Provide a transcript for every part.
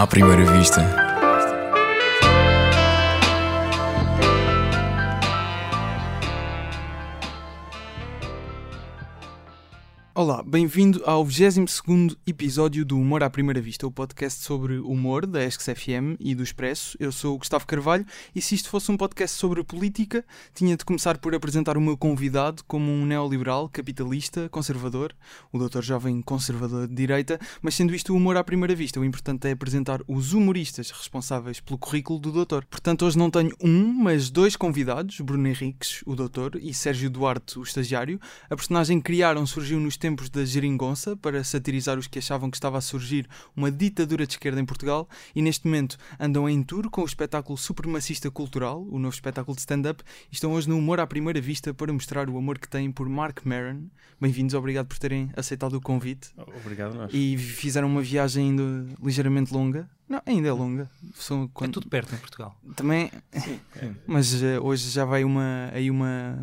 à primeira vista. Olá, bem-vindo ao 22 episódio do Humor à Primeira Vista, o podcast sobre humor da ESCS FM e do Expresso. Eu sou o Gustavo Carvalho e se isto fosse um podcast sobre política, tinha de começar por apresentar o meu convidado como um neoliberal, capitalista, conservador, o doutor jovem conservador de direita, mas sendo isto o humor à primeira vista, o importante é apresentar os humoristas responsáveis pelo currículo do doutor. Portanto, hoje não tenho um, mas dois convidados, Bruno Henriques, o doutor, e Sérgio Duarte, o estagiário. A personagem criaram surgiu nos tempos da geringonça para satirizar os que achavam que estava a surgir uma ditadura de esquerda em Portugal e neste momento andam em tour com o espetáculo Supremacista Cultural, o novo espetáculo de stand-up, e estão hoje no Humor à Primeira Vista para mostrar o amor que têm por Mark Maron. Bem-vindos, obrigado por terem aceitado o convite. Obrigado nós. E fizeram uma viagem ainda ligeiramente longa. Não, ainda é longa. São É quando- tudo perto em Portugal. Também, mas eh, hoje já vai uma, aí uma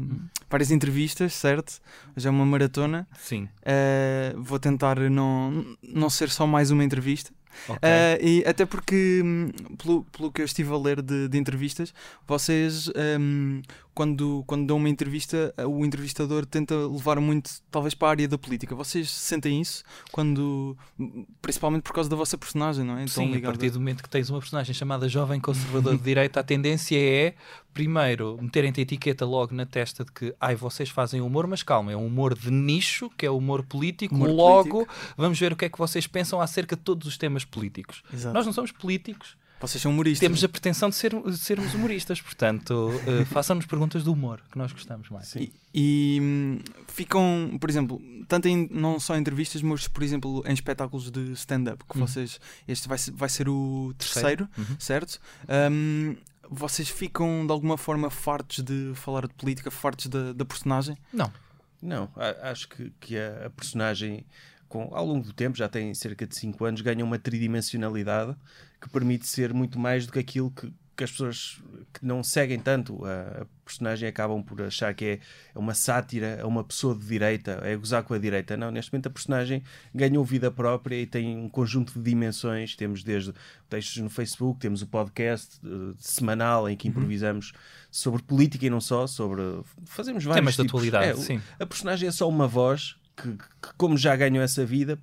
várias entrevistas, certo? Já é uma maratona. Sim. Eh, vou tentar não, não ser só mais uma entrevista. Ok. Eh, e até porque, hum, pelo, pelo que eu estive a ler de, de entrevistas, vocês, hum, quando, quando dão uma entrevista, eh, o entrevistador tenta levar muito, talvez, para a área da política. Vocês sentem isso? quando Principalmente por causa da vossa personagem, não é? Tão Sim, a ligada- partir do momento que tens uma personagem chamada Jovem Conservador de Direita, a tendência é, primeiro, meterem-te a etiqueta logo na testa de que, ai, vocês fazem humor, mas calma, é um humor de nicho, que é o humor político, Humor logo político. vamos ver o que é que vocês pensam acerca de todos os temas políticos. Exato. Nós não somos políticos, Vocês são humoristas. temos a pretensão de, ser- de sermos humoristas, portanto, eh, façam-nos perguntas do humor, que nós gostamos mais. E, e, ficam, por exemplo, tanto em, não só em entrevistas, mas por exemplo em espetáculos de stand-up, que Hum. vocês. Este vai ser, vai ser o terceiro, Uhum. certo? Hum, vocês ficam de alguma forma fartos de falar de política, fartos da, da personagem? Não, Não, acho que, que a, a personagem, com, ao longo do tempo, já tem cerca de 5 anos, ganha uma tridimensionalidade que permite ser muito mais do que aquilo que, que as pessoas que não seguem tanto a, a personagem acabam por achar que é, é uma sátira, é uma pessoa de direita, é gozar com a direita. Não, neste momento a personagem ganhou vida própria e tem um conjunto de dimensões. Temos desde textos no Facebook, temos o podcast eh, semanal em que improvisamos sobre política e não só, sobre. Fazemos vários temas de tipos. atualidade, É, sim. a personagem é só uma voz que, que, como já ganhou essa vida,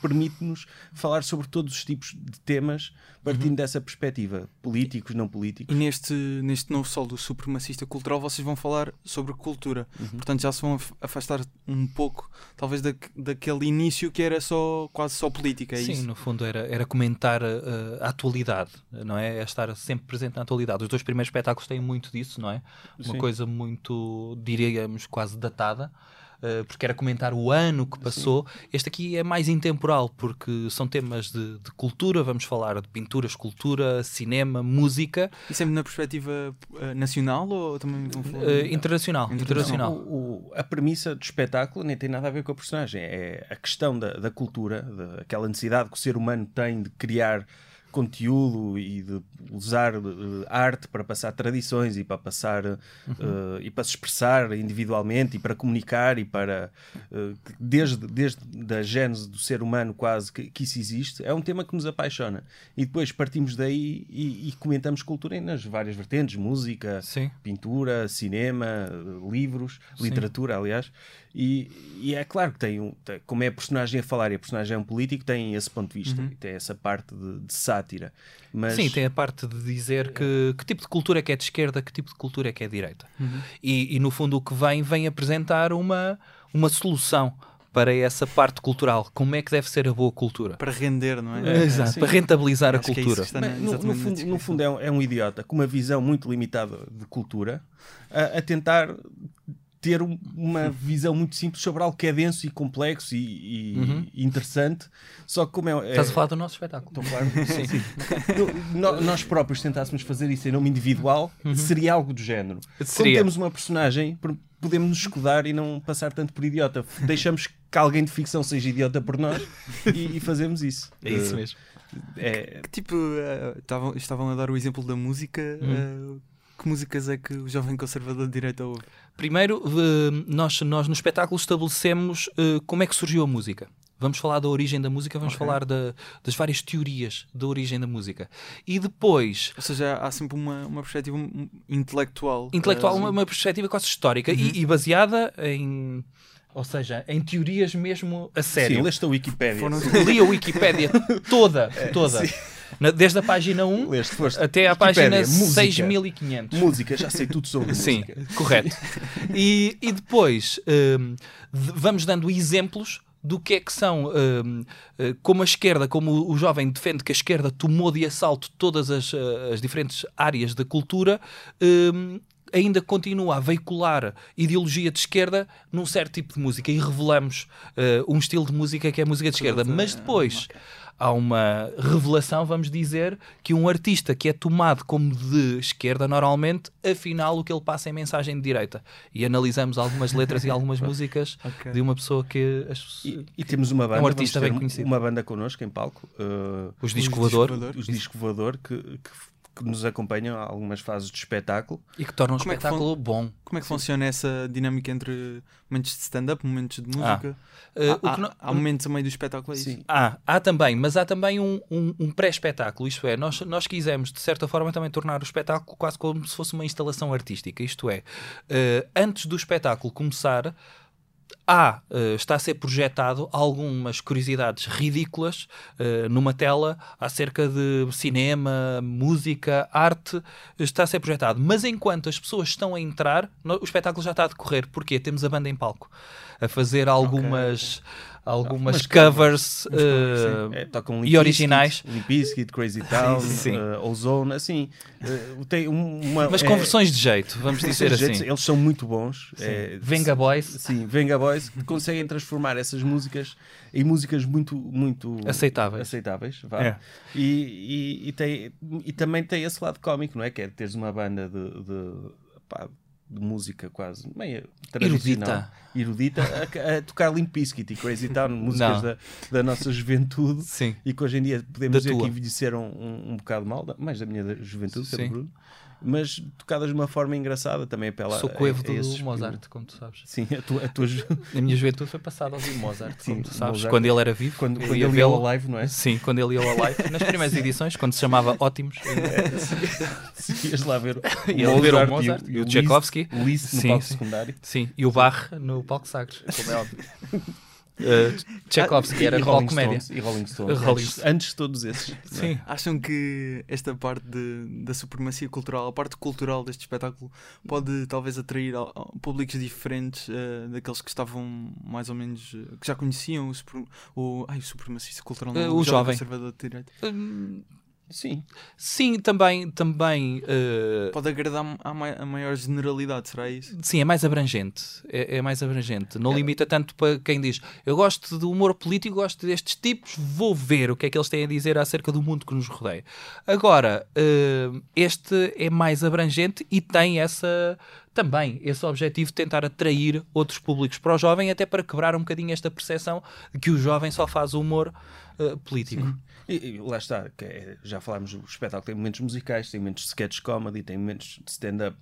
permite-nos falar sobre todos os tipos de temas partindo Uhum. dessa perspectiva, políticos, não E políticos. neste, neste novo sol do supremacista cultural, vocês vão falar sobre cultura. Portanto, já se vão af- afastar um pouco, talvez, da, daquele início que era só quase só política. É Sim, isso? no fundo era, era comentar uh, a atualidade, não é? É estar sempre presente na atualidade. Os dois primeiros espetáculos têm muito disso, não é? Uma Sim. coisa muito, diríamos, quase datada. Uh, Porque era comentar o ano que passou. Este aqui é mais intemporal, porque são temas de, de cultura. Vamos falar de pintura, escultura, cinema, música, E sempre na perspectiva eh, nacional ou também vão falar? uh, internacional. internacional. O- o- a premissa do espetáculo nem tem nada a ver com a personagem. É a questão da, da cultura, da- aquela necessidade que o ser humano tem de criar conteúdo e de usar eh, arte para passar tradições e para passar eh, e para se expressar individualmente e para comunicar e para que desde desde a gênese do ser humano quase que, que isso existe é um tema que nos apaixona e depois partimos daí e, e comentamos cultura nas várias vertentes música Sim. pintura, cinema, livros, literatura, aliás. E, e é claro que tem, um, como é a personagem a falar e a personagem é um político, tem esse ponto de vista, e tem essa parte de, de sátira. Mas Sim, tem a parte de dizer que, que tipo de cultura é que é de esquerda, que tipo de cultura é que é de direita. E, e, no fundo o que vem, vem apresentar uma, uma solução para essa parte cultural. Como é que deve ser a boa cultura? Para render, não é? Exato, sim. para rentabilizar a Acho que é cultura. na- no, no fundo, no fundo é, um, é um idiota com uma visão muito limitada de cultura a, a tentar ter um- uma visão muito simples sobre algo que é denso e complexo e, e- e interessante. Só que como é, é Estás a falar do nosso espetáculo. Então, claro, sim. No- no- nós próprios tentássemos fazer isso em nome individual, seria algo do género. Como Seria. temos uma personagem, podemos nos escudar e não passar tanto por idiota. Deixamos que alguém de ficção seja idiota por nós e, e fazemos isso. É isso mesmo. É, Que tipo, eh, estavam estavam a dar o exemplo da música. Hum. eh, que músicas é que o jovem conservador de direita ouve? Primeiro, nós, nós no espetáculo estabelecemos eh, como é que surgiu a música. vamos falar da origem da música, vamos Ok. falar da- das várias teorias da origem da música. E depois, Ou seja, há sempre uma, uma perspectiva intelectual. intelectual, eh, uma, uma perspectiva quase histórica e, e baseada em. Ou seja, em teorias mesmo a sério. Sim, leste a Wikipédia. Foram-. Li a Wikipédia toda, toda. É, sim. Desde a página 1 Leste, até à página música. 6500. Música, já sei tudo sobre Sim, música. correto. E, e depois de- vamos dando exemplos do que é que são, hum, eh, como a esquerda, como o, jovem defende que a esquerda tomou de assalto todas as, eh, as diferentes áreas da cultura, hum, ainda continua a veicular ideologia de esquerda num certo tipo de música e revelamos eh, um estilo de música que é a música de esquerda. Mas depois há uma revelação, vamos dizer, que um artista que é tomado como de esquerda, normalmente, afinal o que ele passa é mensagem de direita. E analisamos algumas letras e algumas músicas Ok. de uma pessoa que as- E, e temos uma banda, É um artista bem conhecido. Uma banda connosco em palco. uh, os disco Os voador Disco Voador. os Disco Voador que, que, que nos acompanham a algumas fases de espetáculo. e que tornam um Como é espetáculo bom. Como é que funciona essa dinâmica entre momentos de stand-up, momentos de música? Uh, há, o não- há momentos a meio do espetáculo, é isso? Sim. Há, há também, mas há também um, um- um pré-espetáculo, isto é, nós, nós quisemos, de certa forma, também tornar o espetáculo quase como se fosse uma instalação artística, isto é, eh, antes do espetáculo começar, há, eh, está a ser projetado algumas curiosidades ridículas eh, numa tela acerca de cinema, música, arte, está a ser projetado. Mas enquanto as pessoas estão a entrar, no- o espetáculo já está a decorrer. Porquê? Temos a banda em palco a fazer algumas, algumas Umas covers. É, tocam E originais. Limp Bizkit, Crazy Town, Sim. uh, Ozone, assim. uh, tem um- uma, mas é- com versões de jeito, vamos dizer assim. jeito, Eles são muito bons. é, Venga Boys, Sim, Venga Boys, que conseguem transformar essas músicas em músicas muito, muito Aceitáveis. aceitáveis vá. É. E, e, e tem, e também tem esse lado cómico, não é? Que é teres uma banda de, de, pá, de música quase meio tradicional, erudita, a, a tocar Limp Bizkit e Crazy Town, músicas da, da nossa juventude. sim. E que hoje em dia podemos Da dizer tua. que envelheceram um, um bocado mal, mais da minha juventude, Sim. Bruno, mas tocadas de uma forma engraçada, também apela Sou a- coevo a do Mozart, como tu sabes. Sim, a tua, a tua ju- A minha juventude foi passada a ouvir Mozart, Sim, como tu sabes. Mozart. Quando ele era vivo, quando, quando ele ia ao live, não é? Sim, quando ele ia ao live, nas primeiras edições, quando se chamava Ótimos, Sim, ias lá ver o Mozart Mozart e o Tchaikovsky. o Liszt no Sim, palco sim. secundário. sim, e o Bach no palco Sagres, como é óbvio. Uh, Tchaikovsky era e de Rolling comédia. Stones, e Rolling Stones. Rolling antes, antes de todos esses. é? Sim. Acham que esta parte de- da supremacia cultural, a parte cultural deste espetáculo, pode talvez atrair a- a públicos diferentes eh, daqueles que estavam mais ou menos. eh, que já conheciam o, super, o, ai, o supremacista cultural, o jovem. conservador de direita? Hum, Sim. Sim, também, também uh, Pode agradar a, mai- a maior generalidade, será isso? Sim, é mais abrangente. É, é mais abrangente. Não limita tanto para quem diz eu gosto do humor político, gosto destes tipos, vou ver o que é que eles têm a dizer acerca do mundo que nos rodeia. Agora, eh, este é mais abrangente e tem essa também esse objetivo de tentar atrair outros públicos para o jovem, até para quebrar um bocadinho esta percepção de que o jovem só faz humor eh, político. E, e lá está, é- já falámos, o espetáculo tem momentos musicais, tem momentos de sketch comedy, tem momentos de stand-up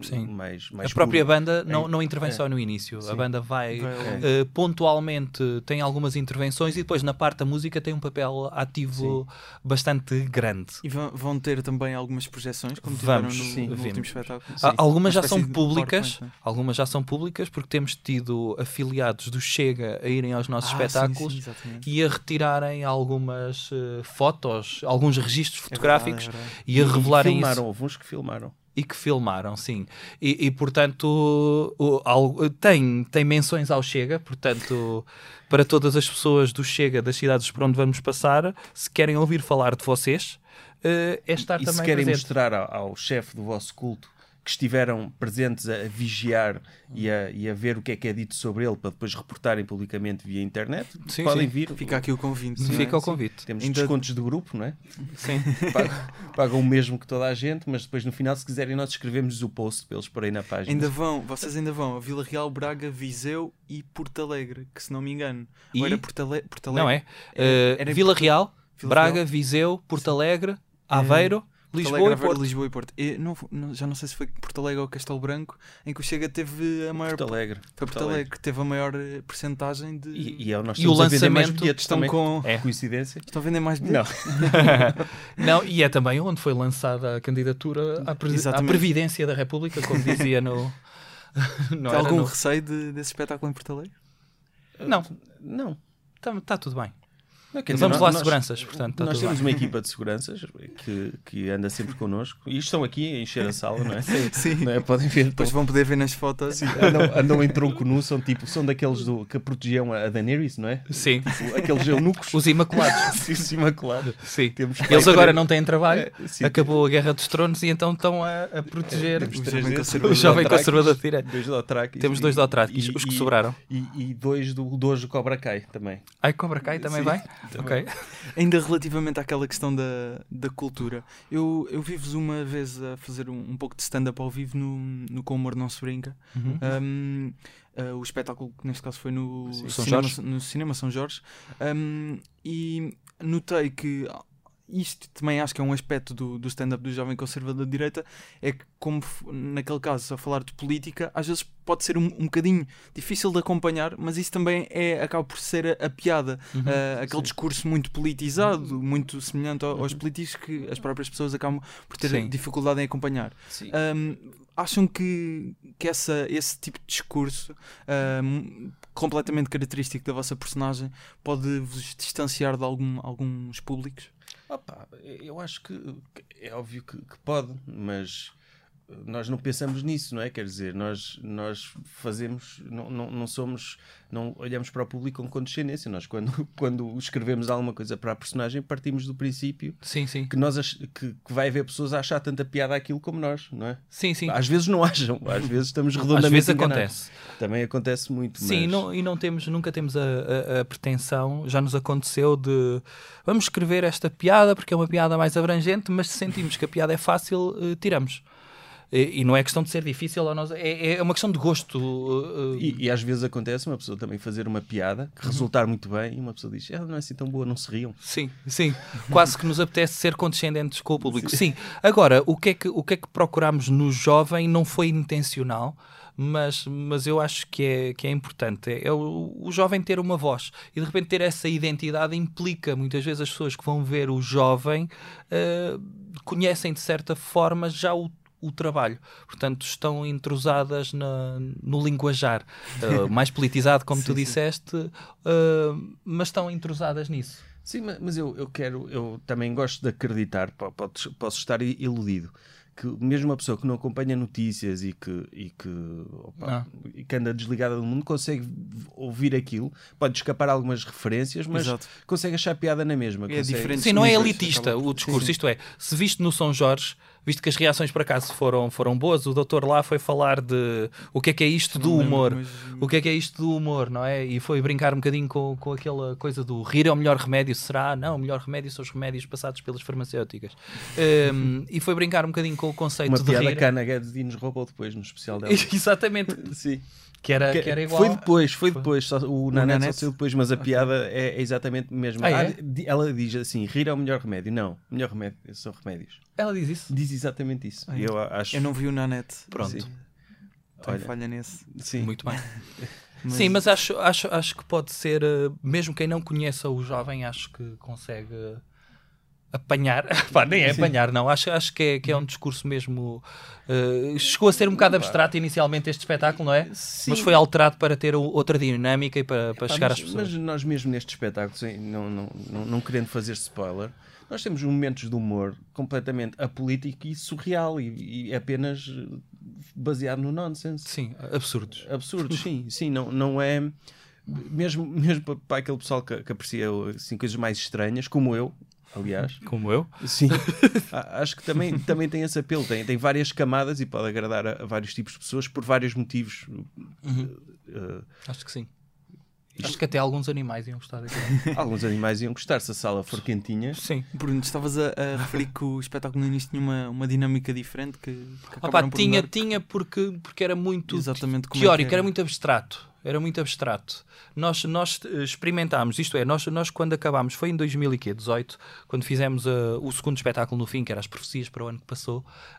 Sim. mais, A mais própria puro. banda não, É, não intervém é. só no início. A Sim. banda vai, Vai ao longo. eh, pontualmente, tem algumas intervenções e depois na parte da música tem um papel ativo bastante grande. E vão, vão ter também algumas projeções, como Vamos, tiveram no, sim, no último vemos. espetáculo. Sim. Há- Algumas Uma já são públicas, né? algumas já são públicas porque temos tido afiliados do Chega a irem aos nossos Ah, sim, espetáculos sim, e a retirarem algumas eh, fotos, alguns registros É fotográficos verdade, é verdade. e a revelarem filmaram, isso. houve uns que filmaram. E que filmaram, sim. E, e, portanto, o- tem, tem menções ao Chega, portanto, para todas as pessoas do Chega, das cidades por onde vamos passar, se querem ouvir falar de vocês, eh, é estar e também se querem presente. mostrar ao, ao chefe do vosso culto que estiveram presentes a, vigiar e a, e a ver o que é que é dito sobre ele para depois reportarem publicamente via internet, Sim, podem sim. vir. Fica aqui o convite. é? Fica o Sim. convite. Temos Ainda- descontos de grupo, não é? Sim. Pagam, pagam o mesmo que toda a gente, mas depois no final, se quiserem, nós escrevemos o post para eles porem na página. Ainda vão, vocês ainda vão a Vila Real, Braga, Viseu e Porto Alegre, que se não me engano. Ou E- era Porto, Ale... Porto Alegre? Não é? Era- Eh, era Vila Porto- Real, Vila Braga, Real? Viseu, Porto Alegre, Aveiro Lisboa e Porto. Lisboa e Porto. E não, não- já não sei se foi Porto Alegre ou Castelo Branco, em que o Chega teve a maior. Porto Alegre. Foi Porto Alegre que teve a maior eh, percentagem de. E, e é, nós E o lançamento estão também. com. É. Coincidência? Estão a vender mais Não. bilhetes. Não, e é também onde foi lançada a candidatura à, presi- à. Previdência da República, como dizia no. não Tem algum no- receio de- desse espetáculo em Porto Alegre? Não, Não. está tudo bem. Não, quer Vamos dizer, lá, nós- seguranças, portanto, está nós temos bem. uma equipa de seguranças que, que anda sempre connosco e estão aqui a encher a sala, não é? Sim. Não é? Podem ver. Depois vão poder ver nas fotos. andam, andam em tronco nu, são tipo, são daqueles do, que protegiam a Daenerys, não é? Sim, Aqueles eunucos. os Imaculados. Sim, imaculados. Sim. Temos Eles agora não têm trabalho, É, sim. acabou a Guerra dos Tronos e então estão a, a proteger Temos o jovem conservador. dois o jovem Dothrakis, conservador de direita. Dois Dothrakis Temos dois Dothrakis, e- os que e- sobraram. E, e dois do Dojo Cobra Kai também. Ai, Cobra Kai também Sim, vai? Ok. Ainda relativamente àquela questão da, da cultura, eu, eu vi-vos uma vez a fazer um, um pouco de stand-up ao vivo no, no Com Humor Não Se Brinca. Uhum. Um, uh, o espetáculo que neste caso foi no, Sim. São cinema, Jorge. no cinema São Jorge. Um, e notei que isto também acho que é um aspecto do, do stand-up do jovem conservador de direita, é que como naquele caso a falar de política, às vezes pode ser um, um bocadinho difícil de acompanhar, mas isso também é, acaba por ser a, a piada, Uhum. uh, aquele sim. discurso muito politizado, muito semelhante ao- aos políticos que as próprias pessoas acabam por ter Sim. dificuldade em acompanhar. Um, acham que, que essa, esse tipo de discurso um, completamente característico da vossa personagem pode vos distanciar de algum, alguns públicos? Opa, eu acho que é óbvio que, que pode, mas nós não pensamos nisso, não é? Quer dizer, nós, nós fazemos, não, não, não somos, não olhamos para o público com condescendência. Nós, quando, quando escrevemos alguma coisa para a personagem, partimos do princípio Sim, sim. que, nós ach- que, que vai haver pessoas a achar tanta piada aquilo como nós, não é? Sim, sim. Às vezes não acham, às vezes estamos Às redondamente vezes enganados. acontece. Também acontece muito, Sim, mas... não- e não temos, nunca temos a, a- a pretensão, já nos aconteceu de vamos escrever esta piada porque é uma piada mais abrangente, mas se sentimos que a piada é fácil, eh, tiramos. E, não é questão de ser difícil ou nós, é, é uma questão de gosto. eh, eh, E, e às vezes acontece uma pessoa também fazer uma piada que resultar muito bem e uma pessoa diz, ela não é assim tão boa, não se riam. Sim, sim. Quase que nos apetece ser condescendentes com o público. Sim. Agora, o que, é que, o que é que procuramos no jovem não foi intencional, mas, mas eu acho que é, que é importante. É, é o, o jovem ter uma voz. E de repente ter essa identidade implica, muitas vezes, as pessoas que vão ver o jovem eh, conhecem de certa forma já o o trabalho, portanto estão entrosadas na, no linguajar eh, mais politizado como tu Sim, sim. disseste eh, mas estão entrosadas nisso Sim, ma- mas eu, eu quero, eu também gosto de acreditar, posso estar iludido, que mesmo uma pessoa que não acompanha notícias e que, e que, opa, e que anda desligada do mundo consegue ouvir aquilo, pode escapar algumas referências, mas Exato. consegue achar piada na mesma. É consegue- diferente. Sim, não é elitista o discurso. Sim. Isto é, se visto no São Jorge, visto que as reações por acaso foram, foram boas, o doutor lá foi falar de o que é que é isto do lembro, humor. mas- O que é que é isto do humor, não é? E foi brincar um bocadinho com, com aquela coisa do rir é o melhor remédio, será? Não, o melhor remédio são os remédios passados pelas farmacêuticas. Um, e foi brincar um bocadinho com o conceito Uma de piada rir. que a Ana Guedes nos roubou depois no especial dela. Exatamente, Sim. Que era, Que- que era igual. Foi depois, foi depois. Só, o Nanete só Nanete? saiu depois, mas a piada é, é exatamente mesmo. Ah, é? Ah, di- ela diz assim: rir é o melhor remédio. Não, o melhor remédio são remédios. Ela diz isso. Diz exatamente isso. Ah, eu acho. Eu não vi o Nanete. Pronto. Sim. Olha, falha nesse. sim. Muito bem. Mas- Sim, mas acho, acho, acho que pode ser, eh, mesmo quem não conheça o jovem, acho que consegue apanhar. Pá, nem é Sim. apanhar, não. Acho, acho que, é, que é um discurso mesmo. eh, chegou a ser um bocado abstrato inicialmente este espetáculo, não é? Sim. Mas foi alterado para ter outra dinâmica e para, para Pá, chegar mas, às pessoas. mas nós mesmo neste espetáculo, não, não, não, não querendo fazer spoiler, nós temos momentos de humor completamente apolítico e surreal e, e apenas eh, baseado no nonsense. Sim, absurdos. Absurdo, sim, sim, não, não é. Mesmo, mesmo para- para aquele pessoal que, que aprecia assim, coisas mais estranhas, como eu, aliás, Como eu. sim, a- acho que também, também tem esse apelo. Tem, tem várias camadas e pode agradar a, a vários tipos de pessoas por vários motivos. Eh, Acho que sim. Acho que até alguns animais iam gostar alguns animais iam gostar se a sala for quentinha. Sim. Bruno, estavas a, a referir que o espetáculo no início tinha uma, uma dinâmica diferente que, que Opa, acabaram por tinha, tinha porque, porque era muito Exatamente como é teórico, que era muito abstrato. Era muito abstrato. Nós, nós eh, experimentámos, isto é, nós, nós quando acabámos, foi em 2018, quando fizemos uh, o segundo espetáculo no fim, que era as profecias para o ano que passou.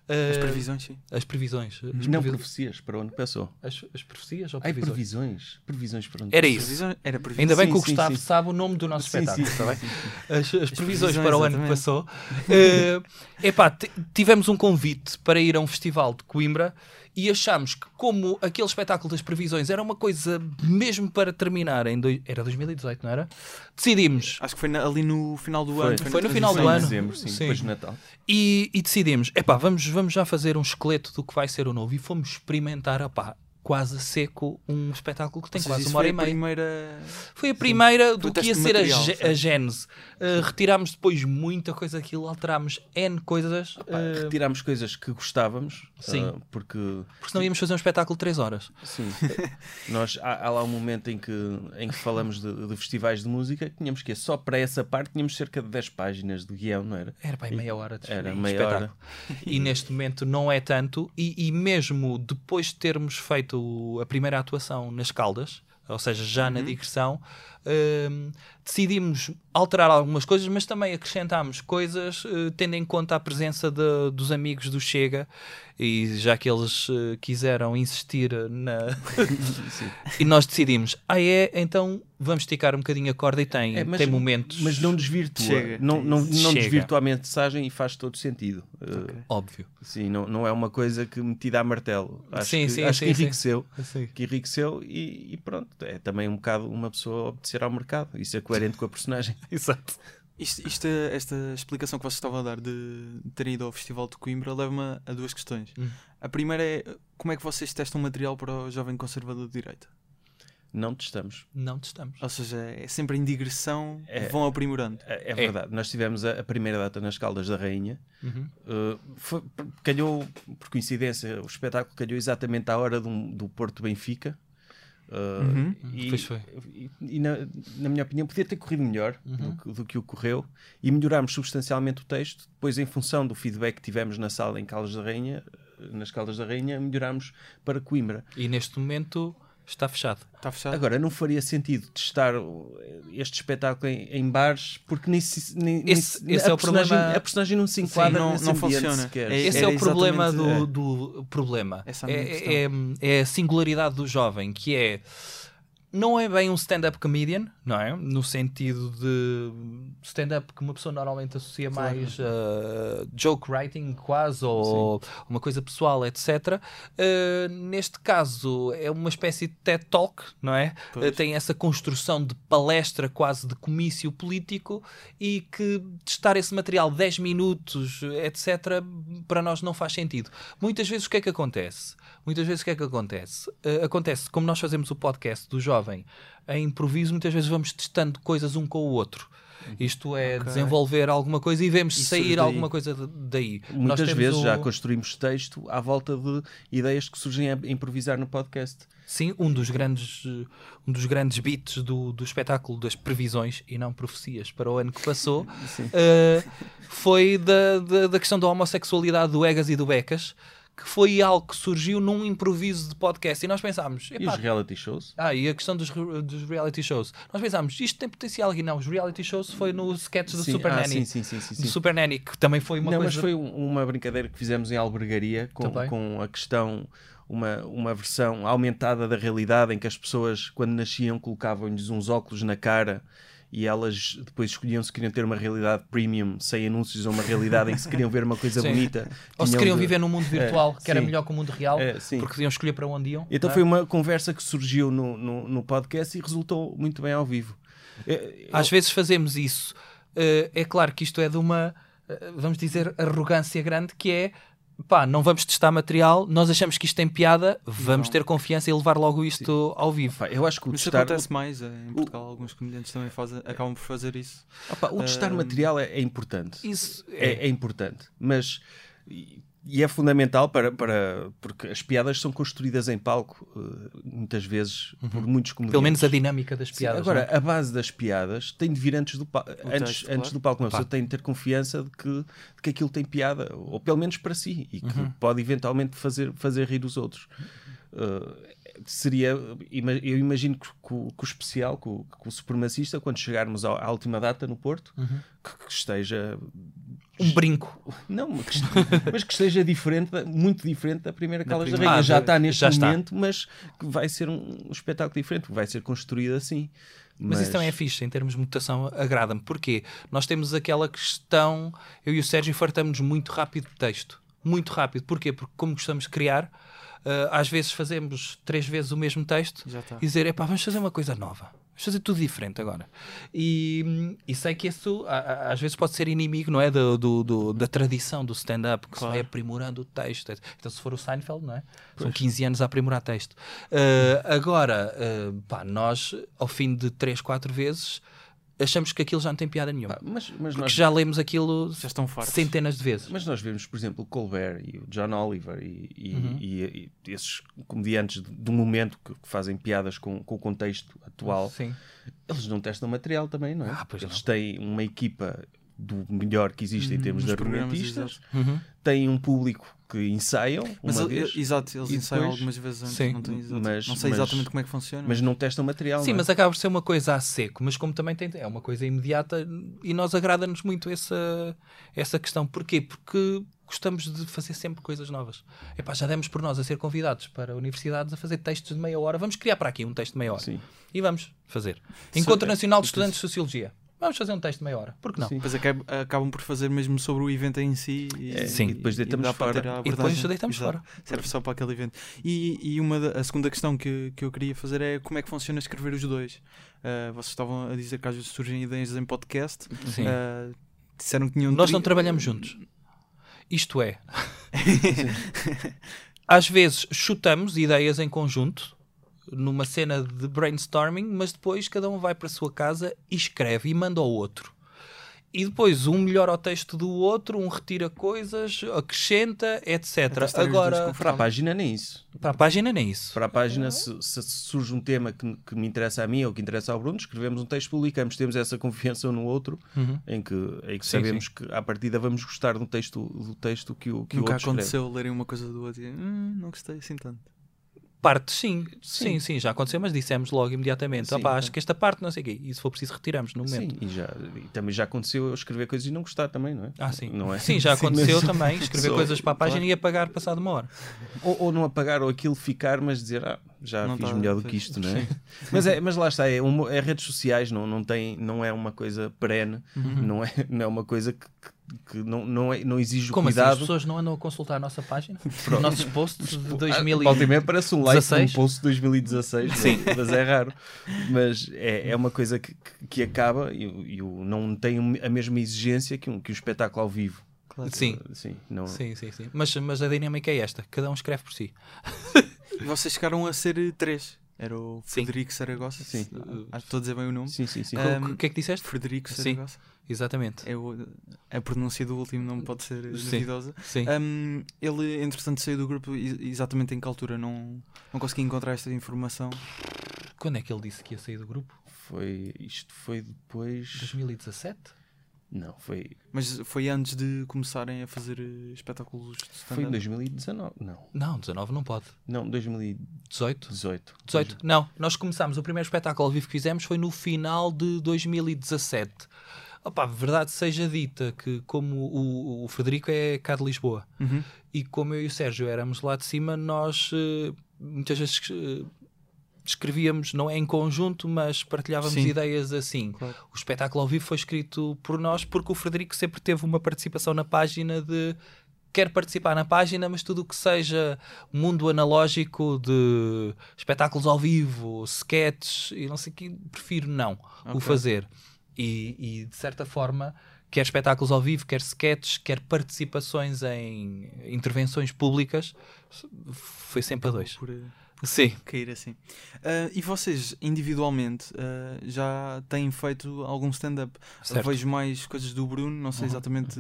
Uh, As previsões, sim. As previsões. As, Não previ- profecias para onde passou. as, as profecias ou Ai, previsões? previsões. Previsões para onde Era passou. isso. Previsões, era previsão. Ainda bem Sim, que o Gustavo sim. sabe o nome do nosso espetáculo, está bem? As, as previsões previsões, para o ano que passou. Eh, epá, tivemos um convite para ir a um festival de Coimbra e achámos que, como aquele espetáculo das previsões era uma coisa mesmo para terminar em. Doi... Era 2018, não era? Decidimos. Acho que foi na- ali no final do Foi. ano. Foi na no final do ano. dezembro, sim, Sim. depois de Natal. E, e decidimos, epá, vamos, vamos já fazer um esqueleto do que vai ser o novo. E fomos experimentar, epá, quase a seco, um espetáculo que tem seja, quase uma hora foi e a meia. primeira. Foi a primeira Foi do que ia ser a, material, certo? a gênese. Uh, retirámos depois muita coisa daquilo, alterámos N coisas, Pá, uh, Retirámos coisas que gostávamos, Sim. ah, porque porque senão íamos fazer um espetáculo de 3 horas. sim, nós, há, há lá um momento em que, em que falamos de, de festivais de música, tínhamos que ir só para essa parte, tínhamos cerca de 10 páginas de guião, não era? Era para meia hora de Era meia espetáculo. E neste momento não é tanto. E, e mesmo depois de termos feito o- a primeira atuação nas Caldas, ou seja, já na digressão, hum, decidimos alterar algumas coisas, mas também acrescentámos coisas eh, tendo em conta a presença de- dos amigos do Chega e já que eles eh, quiseram insistir na. e nós decidimos, ah é, então vamos esticar um bocadinho a corda e tem, É, mas- tem momentos. Mas não desvirtua, Chega, não, não, não Chega. desvirtua a mensagem e faz todo sentido. Uh, Óbvio. Sim, não, não é uma coisa que metida a martelo. Acho Sim, que, sim, acho sim, que enriqueceu. Que enriqueceu e, e pronto. É também um bocado uma pessoa obedecer ao mercado. Isso é coerente com a personagem. Exato. Isto, isto- esta explicação que vocês estavam a dar de terem ido ao Festival de Coimbra leva-me a, duas questões. Hum. A primeira é como é que vocês testam material para o jovem conservador de direita? Não testamos. Não testamos. Ou seja, é sempre em digressão, É. vão aprimorando. É, é verdade. Nós tivemos a, a primeira data nas Caldas da Rainha. Uhum. Uh, foi- calhou, por coincidência, o espetáculo calhou exatamente à hora um- do Porto Benfica. Uh, Uhum. e, Pois foi. e- e na, na minha opinião podia ter corrido melhor Uhum. do, que, do que ocorreu e melhorámos substancialmente o texto depois em função do feedback que tivemos na sala em Caldas da Rainha nas Caldas da Rainha melhorámos para Coimbra E neste momento está fechado. Está fechado? agora não faria sentido testar este espetáculo em, em bares porque nem, se- nem, nem Esse- se- esse a, é o personagem, problema. a personagem não se enquadra não- nesse não ambiente funciona. sequer. É- Esse era é o problema do, exatamente- do problema. É É, é- é a singularidade do jovem, que é não é bem um stand-up comedian, não é? No sentido de stand-up que uma pessoa normalmente associa Claro. mais a joke writing, quase, ou uma coisa pessoal, etc. Uh, neste caso, é uma espécie de TED Talk, não é? Uh, tem essa construção de palestra, quase de comício político, e que testar esse material 10 minutos, etc., para nós não faz sentido. Muitas vezes o que é que acontece? Muitas vezes o que é que acontece? Uh, acontece, como nós fazemos o podcast do jovem em improviso, muitas vezes vamos testando coisas um com o outro. Isto é, Ok. desenvolver alguma coisa e vemos E sair daí. alguma coisa daí. Nós Muitas vezes o- já construímos texto à volta de ideias que surgem a improvisar no podcast. Sim, um dos grandes, um dos grandes beats do, do espetáculo das previsões e não profecias para o ano que passou eh, foi da, da, da questão da homossexualidade do Egas e do Becas, que foi algo que surgiu num improviso de podcast. E nós pensámos, E os reality shows? ah, e a questão dos, dos reality shows. Nós pensámos, isto tem potencial e não. Os reality shows foi no sketch do Sim, Super ah, Nanny. sim, sim, sim, sim, Do sim. Super Nanny, que também foi uma não, coisa. mas foi um- uma brincadeira que fizemos em albergaria com, Também. com a questão, uma, uma versão aumentada da realidade em que as pessoas, quando nasciam, colocavam-lhes uns óculos na cara e elas depois escolhiam se queriam ter uma realidade premium sem anúncios ou uma realidade em que se queriam ver uma coisa Sim. bonita. Ou se queriam de- viver num mundo virtual que era sim. melhor que o mundo real, É, porque podiam escolher para onde iam. Então é? foi uma conversa que surgiu no, no, no podcast e resultou muito bem ao vivo. É, Às vezes fazemos isso. Eh, é claro que isto é de uma, eh, vamos dizer, arrogância grande que é pá, não vamos testar material, nós achamos que isto tem piada, vamos Não. ter confiança e levar logo isto ao vivo. Pá, eu acho que o isso testar, acontece mais eh, em Portugal. Alguns comediantes também fazem, acabam por fazer isso. Opa, o testar material é, é importante. Isso é, é importante, mas e, é fundamental para, para porque as piadas são construídas em palco eh, muitas vezes por muitos comediantes. Pelo menos a dinâmica das Sim, piadas. agora, não é? a base das piadas tem de vir antes do, pa- antes, texto, antes claro. do palco. Uma pessoa tem de ter confiança de que, de que aquilo tem piada, ou pelo menos para si, e que Uhum. pode eventualmente fazer, fazer rir os outros. Uh, seria, eu imagino que, que o- que o especial, que o, que o supremacista, quando chegarmos à última data no Porto, que, que esteja. Um brinco. Não, mas mas que esteja diferente, muito diferente da primeira Caldas da. Rainha. Ah, já está neste já está. momento, mas que vai ser um, espetáculo diferente, que vai ser construído assim. Mas, isso também é fixe, em termos de mutação, agrada-me. Porquê? Nós temos aquela questão, eu e o Sérgio fartamos muito rápido de texto. Muito rápido. Porquê? Porque como gostamos de criar, ah, às vezes fazemos três vezes o mesmo texto está. e dizer, epá, vamos fazer uma coisa nova. Vamos fazer tudo diferente agora. E, e sei que isso a- a- às vezes pode ser inimigo, não é? Do, do- do- da tradição do stand-up, que Claro. se vai aprimorando o texto. Então, se for o Seinfeld, não é? São 15 anos a aprimorar texto. Ah, agora, ah, pá, nós, ao fim de 3, 4 vezes, achamos que aquilo já não tem piada nenhuma. Pá, mas, mas, Porque nós, já lemos aquilo Já centenas de vezes. mas nós vemos, por exemplo, o Colbert e o John Oliver e, e- Uhum. e- e esses comediantes do- momento que, que fazem piadas com, com o contexto atual. Sim. Eles não testam material também, não é? Ah, Eles não. têm uma equipa do melhor que existe em termos Nos de argumentistas. Uhum. têm um público que ensaiam Mas uma ele- vez, exato, eles ensaiam depois- algumas vezes antes. Sim. Não, Mas- não sei mas- exatamente como é que funciona. mas não testam material. Sim, não é? mas acaba por ser uma coisa a seco, mas como também tem, é uma coisa imediata e nós agrada-nos muito essa, essa questão. Porquê? Porque gostamos de fazer sempre coisas novas. Epá, já demos por nós a ser convidados para universidades a fazer textos de meia hora. Vamos criar para aqui um texto de meia hora. Sim. E vamos fazer. Encontro é, Nacional de Estudantes de Sociologia. Vamos fazer um texto de meia hora. Por que não? Sim. Depois acab- acabam por fazer mesmo sobre o evento em si e, É, Sim. e depois deitamos fora. E depois deitamos Exato. fora. Serve só para aquele evento. E, e uma da- a segunda questão que, que eu queria fazer é como é que funciona escrever os dois. Ah, vocês estavam a dizer que às vezes surgem ideias em podcast. Sim. Ah, disseram que tinham. Nós tri- não trabalhamos juntos. Isto é, às vezes chutamos ideias em conjunto numa cena de brainstorming, mas depois cada um vai para a sua casa e escreve e manda ao outro. E depois um melhora o texto do outro, um retira coisas, acrescenta, etc. Dois Agora, Para a página nem isso. para a página nem isso. Para a página, se, se surge um tema que, que me interessa a mim ou que interessa ao Bruno, escrevemos um texto, publicamos, temos essa confiança um no outro, Uhum. em que, em que Sim, sabemos que à partida vamos gostar do texto, do texto que o, que o Nunca outro escreve. aconteceu lerem uma coisa do outro e hum, não gostei assim tanto. Parte, sim. sim, Sim. sim, já aconteceu, mas dissemos logo imediatamente. Sim, tá. acho que esta parte não sei o quê. E se for preciso, retiramos no momento. Sim, e, já, e também já aconteceu eu escrever coisas e não gostar também, não é? Ah, sim. Não é? Sim, já aconteceu mas- também. Escrever Só- coisas para a página claro. e apagar passado uma hora. Ou, ou não apagar ou aquilo ficar, mas dizer, ah, já Não fiz tá- melhor do que isto, não é? mas, é? mas lá está, é, um- é redes sociais, não, não, tem, não é uma coisa perene, Uhum. não, é, não é uma coisa que, que- que não, não, é, não exige o Como assim? As cuidado. pessoas não andam a consultar a nossa página? Os nossos posts de 2000 e... Volta e meia parece um like 16? num post de 2016, Sim. mas- mas é raro. Mas é, é uma coisa que, que- acaba e, o- e o- não tem a mesma exigência que um, que um espetáculo ao vivo. Claro. Sim, Sim, não, sim, sim, sim. Mas, mas a dinâmica é esta. Cada um escreve por si. E vocês chegaram a ser eh, três. Era o Sim. Frederico Saragossa. Sim. Ah, Estou a dizer bem o nome. sim, sim, sim. Ah, O que é que disseste? Frederico Sim. Exatamente. É o, a pronúncia do último não pode ser Sim. duvidosa. Sim. Um, ele, entretanto, saiu do grupo exatamente em que altura? Não, não consegui encontrar esta informação. Quando é que ele disse que ia sair do grupo? Foi, isto foi depois. 2017? Não, foi, Mas foi antes de começarem a fazer eh, espetáculos de foi em stand-up? 2019. Não, Não, 19 não pode. não, 2018. 18? 18? Não, nós começámos, o primeiro espetáculo ao vivo que fizemos foi no final de 2017. Opa, verdade seja dita que como o, o Frederico é cá de Lisboa Uhum. e como eu e o Sérgio éramos lá de cima, nós eh, muitas vezes eh, escrevíamos, não é em conjunto, mas partilhávamos Sim. ideias assim. Claro. O espetáculo ao vivo foi escrito por nós porque o Frederico sempre teve uma participação na página de quer participar na página, mas tudo o que seja mundo analógico de espetáculos ao vivo, sketches e não sei o que, prefiro não o Ok. fazer. E, e, de certa forma, quer espetáculos ao vivo, quer sketches, quer participações em intervenções públicas, foi sempre a dois. Por, eh, Sim. cair assim. Ah, e vocês, individualmente, ah, já têm feito algum stand-up? Certo. Vejo mais coisas do Bruno, não sei Uhum. exatamente,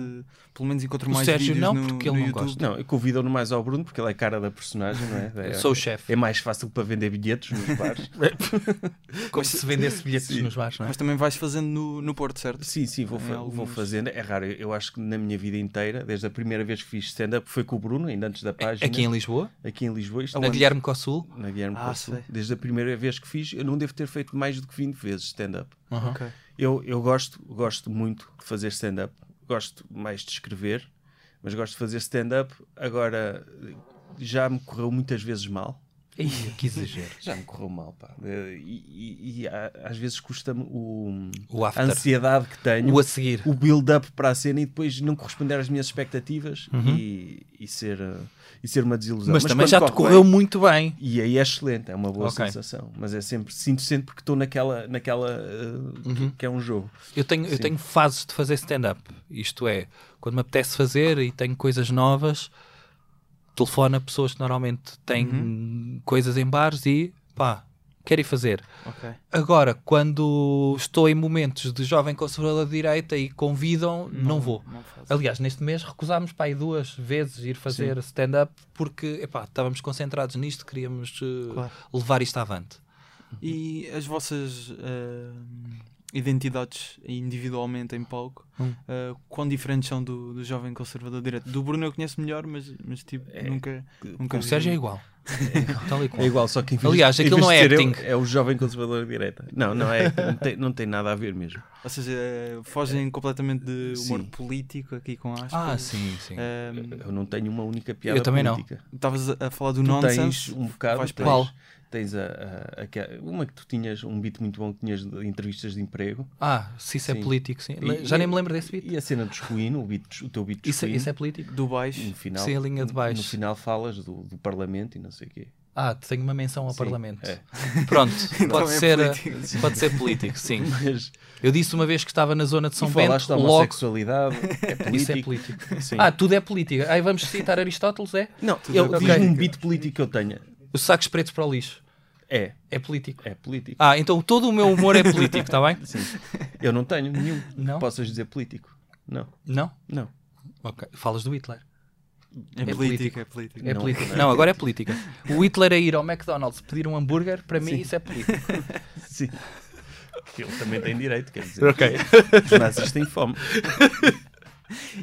pelo menos encontro O mais Sérgio vídeos não, no, porque ele no não YouTube. gosta. Não, convidam-no mais ao Bruno porque ele é cara da personagem, não é? É, Sou o chefe. é mais fácil para vender bilhetes nos bares. Como se vendesse bilhetes Sim. nos bares, não é? Mas também vais fazendo no, no Porto, certo? Sim, sim, vou, Em fa- algumas- vou fazendo. É raro, eu, eu acho que na minha vida inteira, desde a primeira vez que fiz stand-up, foi com o Bruno, ainda antes da página. Aqui em Lisboa, aqui em Lisboa. Isto na quando- Guilherme Cossul. Na Guilherme Ah, sei. Desde a primeira vez que fiz, eu não devo ter feito mais do que 20 vezes stand-up. Uhum. Ok. Eu, eu gosto, gosto muito de fazer stand-up. Gosto mais de escrever, mas gosto de fazer stand-up. Agora, já me correu muitas vezes mal. Ih, que exagero. Já me correu mal, pá. Eh, E, e- e às vezes custa-me o, O a ansiedade que tenho, O a seguir. o build-up para a cena e depois não corresponder às minhas expectativas Uhum. e, e ser, e ser uma desilusão. Mas, também quando já te corre correu bem- muito bem. E aí é excelente, é uma boa Ok. sensação. Mas é sempre, sinto sempre porque estou naquela, naquela eh, Uhum. que, que é um jogo. Eu tenho, eu tenho fases de fazer stand-up. Isto é, quando me apetece fazer e tenho coisas novas, telefono a pessoas que normalmente têm Uhum. coisas em bares e pá, quero ir fazer. Ok. Agora, quando estou em momentos de jovem conservador de direita e convidam, não, vou. Não. Aliás, neste mês recusámos para aí duas vezes ir fazer stand-up porque epá, estávamos concentrados nisto, queríamos eh, Claro. levar isto avante. E as vossas eh, identidades individualmente em palco, Hum. eh, quão diferentes são do, do jovem conservador direto? Do Bruno eu conheço melhor, mas, mas tipo, nunca, nunca O vi. Sérgio é igual. Qual. É igual, só que Aliás, aquilo não é eu, acting. é o jovem conservador direita. Não, não é. Não tem, não tem nada a ver mesmo. Ou seja, eh, fogem completamente de humor Sim. político aqui com aspas. Ah, sim, sim. Ehm, Eu não tenho uma única piada Eu também não. política. Estavas a falar do Tu nonsense. tens um bocado. Tens? Tens a, a- aquela- uma que tu tinhas, um beat muito bom que tinhas de entrevistas de emprego. Ah, se isso é Sim. político, sim. E- Já nem e- me lembro desse beat. E a cena do escuíno, o, beat, o teu beat de Isso, escuíno. isso é político? Do baixo. No final, Sim, a linha de baixo. No final falas do, do Parlamento e não sei o quê. Ah, tenho uma menção ao Sim, Parlamento. é. Pronto, Então pode, é ser, político. pode ser político, sim. Mas Eu disse uma vez que estava na zona de São e Bento, falaste da logo. homossexualidade, é político. Isso é político. Sim. Ah, tudo é política. Aí vamos citar Aristóteles, é? não, tudo eu é diz-me política. um beat político que eu tenha. Os sacos pretos para o lixo. É, É político. é político. Ah, então todo o meu humor é político, está bem? Sim. Eu não tenho nenhum Não? que possas dizer político. Não, Não? não. Ok. Falas do Hitler. É, É político, é político. É Não, política. não é Não, agora é política. O Hitler a ir ao McDonald's pedir um hambúrguer, para mim Sim. isso é político. Sim. Ele também tem direito, quer dizer. Ok. Os nazis têm fome.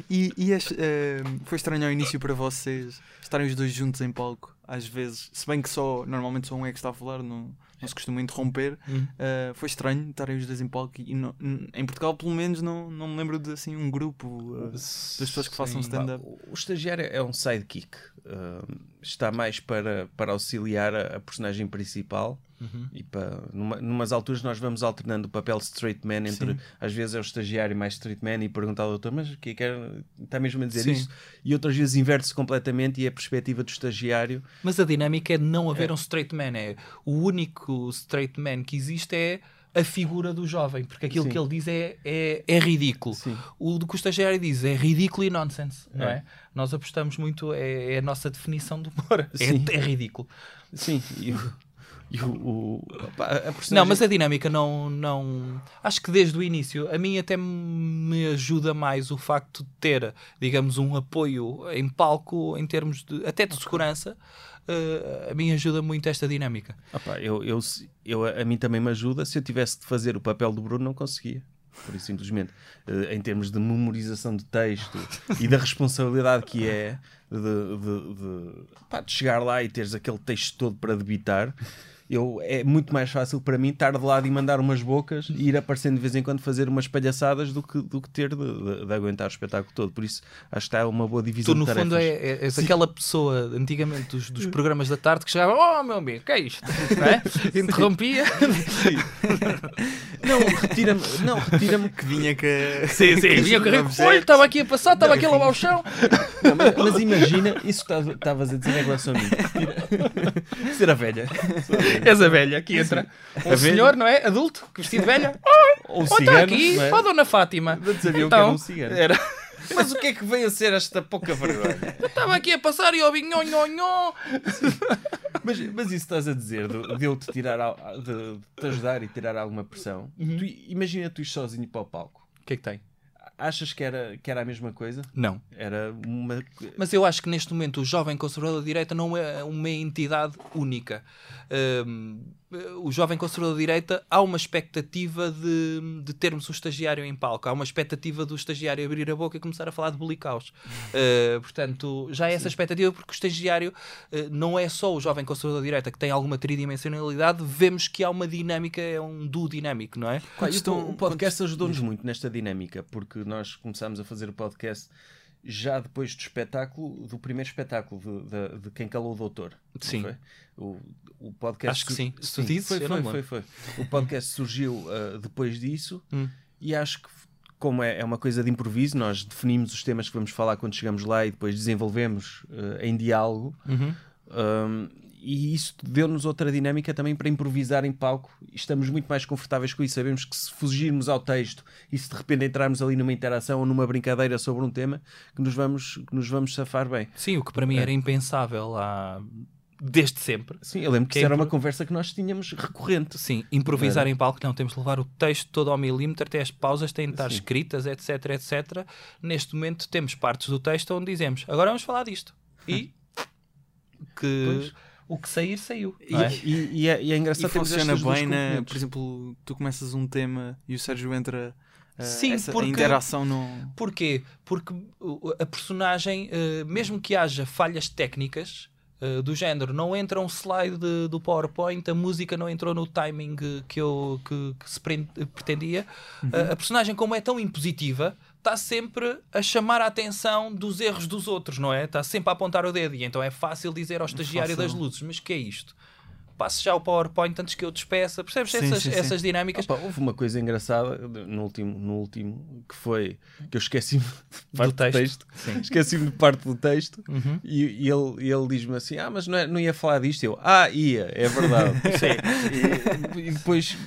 E, e as- eh, foi estranho ao início para vocês estarem os dois juntos em palco, às vezes, se bem que só normalmente só um é que está a falar, não, não se costuma interromper. Hum. eh, foi estranho estarem os dois em palco e não- em Portugal, pelo menos, não, não me lembro de assim um grupo eh, das pessoas que façam stand-up. O o estagiário é um sidekick. Uh, está mais para, para auxiliar a, a personagem principal. Uhum. E para, numa, numas alturas nós vamos alternando o papel de straight man entre, Sim. às vezes é o estagiário mais straight man e pergunta ao doutor, mas o que é que é? está mesmo a dizer Sim. isto? E outras vezes inverte-se completamente e é a perspectiva do estagiário. Mas a dinâmica é de não haver um straight man. É, o único straight man que existe é a figura do jovem, porque aquilo Sim. que ele diz é, é, é ridículo. Sim. O do que o estagiário diz é ridículo e nonsense, não É. é? Nós apostamos muito, é, é a nossa definição do humor. É, é ridículo. Sim, e o, e o, o- opá, a personagem... Não, mas a dinâmica não, não. Acho que desde o início, a mim até me ajuda mais o facto de ter, digamos, um apoio em palco, em termos de. até de segurança. Eh, a mim ajuda muito esta dinâmica. Opá, eu, eu, eu, a mim também me ajuda. Se eu tivesse de fazer o papel do Bruno, não conseguia. Por isso, simplesmente, Eh, em termos de memorização de texto e da responsabilidade que é de, de, de, pá, de chegar lá e teres aquele texto todo para debitar, eu, é muito mais fácil para mim estar de lado e mandar umas bocas e ir aparecendo de vez em quando fazer umas palhaçadas do que, do que ter de, de- de aguentar o espetáculo todo. Por isso, acho que está uma boa divisão Tu, no de tarefas. fundo, é, é- és aquela pessoa, antigamente, dos, dos programas da tarde, que chegava: Oh, meu amigo, que é isto? Não é? Interrompia. Não, retira-me, não, retira-me Que vinha que. Sim, sim, vinha correndo. Olha, estava aqui a passar, estava aqui a lavar o chão. Não, mas, mas imagina, isso que estava- estavas a dizer em relação a mim. Ser a velha. És a velha que entra. Um senhor, não é? Adulto, que vestido de velha. Ou Ou está aqui, é? a Dona Fátima. Não sabiam que Então, era um cigano. Era. Mas o que é que veio a ser esta pouca vergonha? Estava aqui a passar e ouvi nho, nho, nho. Mas, mas isso estás a dizer de, de eu te tirar, de, de te ajudar e tirar alguma pressão. Tu, imagina tu ir sozinho para o palco. O que é que tem? Achas que era, que era a mesma coisa? Não. Era uma. Mas eu acho que neste momento o jovem conservador da direita não é uma entidade única. Hum, o jovem conservador de direita, há uma expectativa de, de termos o estagiário em palco, há uma expectativa do estagiário abrir a boca e começar a falar de bolicaus. Uh, portanto, já é essa expectativa, porque o estagiário uh, não é só o jovem conservador de direita que tem alguma tridimensionalidade, vemos que há uma dinâmica, é um duo dinâmico, não é? O podcast ajudou-nos muito nesta dinâmica, porque nós começámos a fazer o podcast já depois do espetáculo, do primeiro espetáculo de, de, de Quem Calou o Doutor. Sim. O, o podcast. Acho que sim. Se tu dizes, foi, foi, foi, foi, O podcast surgiu uh, depois disso Hum. e acho que, como é, é uma coisa de improviso, nós definimos os temas que vamos falar quando chegamos lá e depois desenvolvemos uh, em diálogo. Uhum. Um, e isso deu-nos outra dinâmica também para improvisar em palco e estamos muito mais confortáveis com isso. Sabemos que se fugirmos ao texto e se de repente entrarmos ali numa interação ou numa brincadeira sobre um tema, que nos vamos, que nos vamos safar bem. Sim, o que para mim É. era impensável há... desde sempre. Sim, eu lembro que, Que isso é era uma impro- conversa que nós tínhamos recorrente. Sim, improvisar em palco, não, temos de levar o texto todo ao milímetro, até as pausas têm de estar Sim. escritas, etc, etc. Neste momento temos partes do texto onde dizemos, agora vamos falar disto. E que Pois. O que sair, saiu. E, é? e- e é, e é E engraçado termos funciona bem, na, por exemplo, tu começas um tema e o Sérgio entra. uh, Sim, essa, porque- a interação não. Porquê? Porque a personagem, uh, mesmo que haja falhas técnicas uh, do género, não entra um slide de- do PowerPoint, a música não entrou no timing que, eu, que, que se pre- pretendia, uh, a personagem, como é tão impositiva, está sempre a chamar a atenção dos erros dos outros, não é? Está sempre a apontar o dedo. E então é fácil dizer ao estagiário Fácil. das luzes: Mas que é isto? Passe já o PowerPoint antes que eu despeça. Percebes Sim, essas, sim, sim. essas dinâmicas? Opa, houve uma coisa engraçada no último, no último que foi que eu esqueci-me de parte do texto. texto, Sim. esqueci-me de parte do texto Uhum. e, e ele, e ele diz-me assim: Ah, mas não, é- não ia falar disto? Eu, ah, ia, é verdade. e, e depois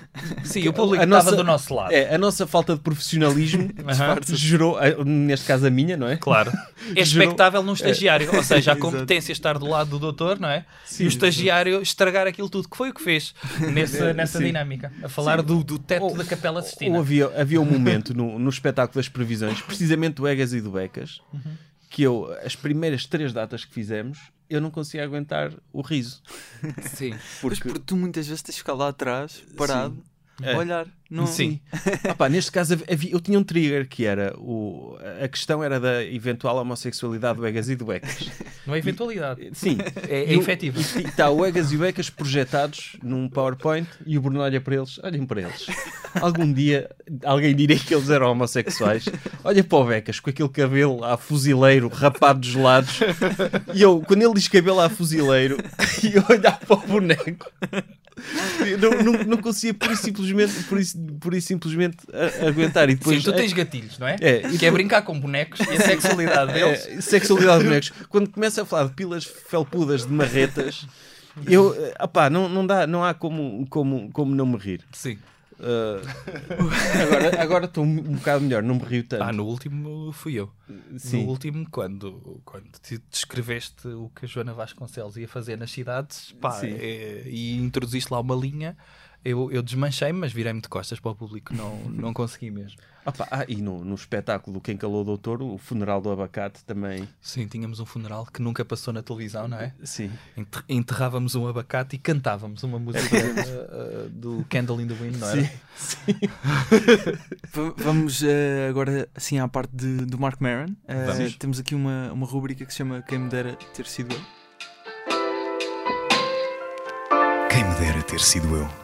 Sim, o público A estava nossa- do nosso lado. é, a nossa falta de profissionalismo Aham. gerou, neste caso a minha, não é? Claro. É Gerou- expectável num estagiário. Ou seja, a competência estar do lado do doutor, não é? Sim, e o estagiário estragar aquilo tudo, que foi o que fez nessa, nessa Sim. dinâmica. A falar do, do teto Ou- da Capela Sistina. Ou havia, havia um momento no, no espetáculo das previsões, precisamente do Egas e do Becas, Uhum. que eu, as primeiras três datas que fizemos, eu não conseguia aguentar o riso. Sim. Mas Porque, porque tu muitas vezes tens de ficar lá atrás, parado, É. olhar. Não... Sim. Pá, neste caso havia- eu tinha um trigger que era o, a questão era da eventual homossexualidade do Egas e do Becas. Não é eventualidade. Sim, É, é E efetivo. E está o Egas e o Becas projetados num PowerPoint e o Bruno olha para eles, olhem para eles. Algum dia alguém diria que eles eram homossexuais. Olha para o Becas com aquele cabelo a fuzileiro, rapado dos lados. E eu, quando ele diz cabelo a fuzileiro, e eu olhar para o boneco. Não, não, não conseguia por isso simplesmente, por isso, por isso simplesmente a- aguentar. E depois, Sim, tu tens gatilhos, não é? É, e Que é brincar com bonecos e a sexualidade deles. é, sexualidade de bonecos. Quando começa a falar de pilas felpudas de marretas, eu, eh, opá, não, não, dá, não há como, como, como não me rir. Sim. Uh, agora agora estou um, um bocado melhor, não me rio tanto. Ah, no último fui eu. Sim. No último, quando, quando te descreveste o que a Joana Vasconcelos ia fazer nas cidades pá, é, e introduziste lá uma linha, eu, eu desmanchei-me, mas virei-me de costas para o público, não, não consegui mesmo. Opá, ah, e no, no espetáculo do Quem Calou o Doutor, o funeral do abacate também. Sim, tínhamos um funeral que nunca passou na televisão, não é? Sim. Enter- Enterrávamos um abacate e cantávamos uma música uh, uh, do Candle in the Wind, não era? Sim. Sim. Vamos eh, agora assim à parte de- do Mark Maron. Temos aqui uma, uma rubrica que se chama Quem me dera ter sido eu. Quem me dera ter sido eu.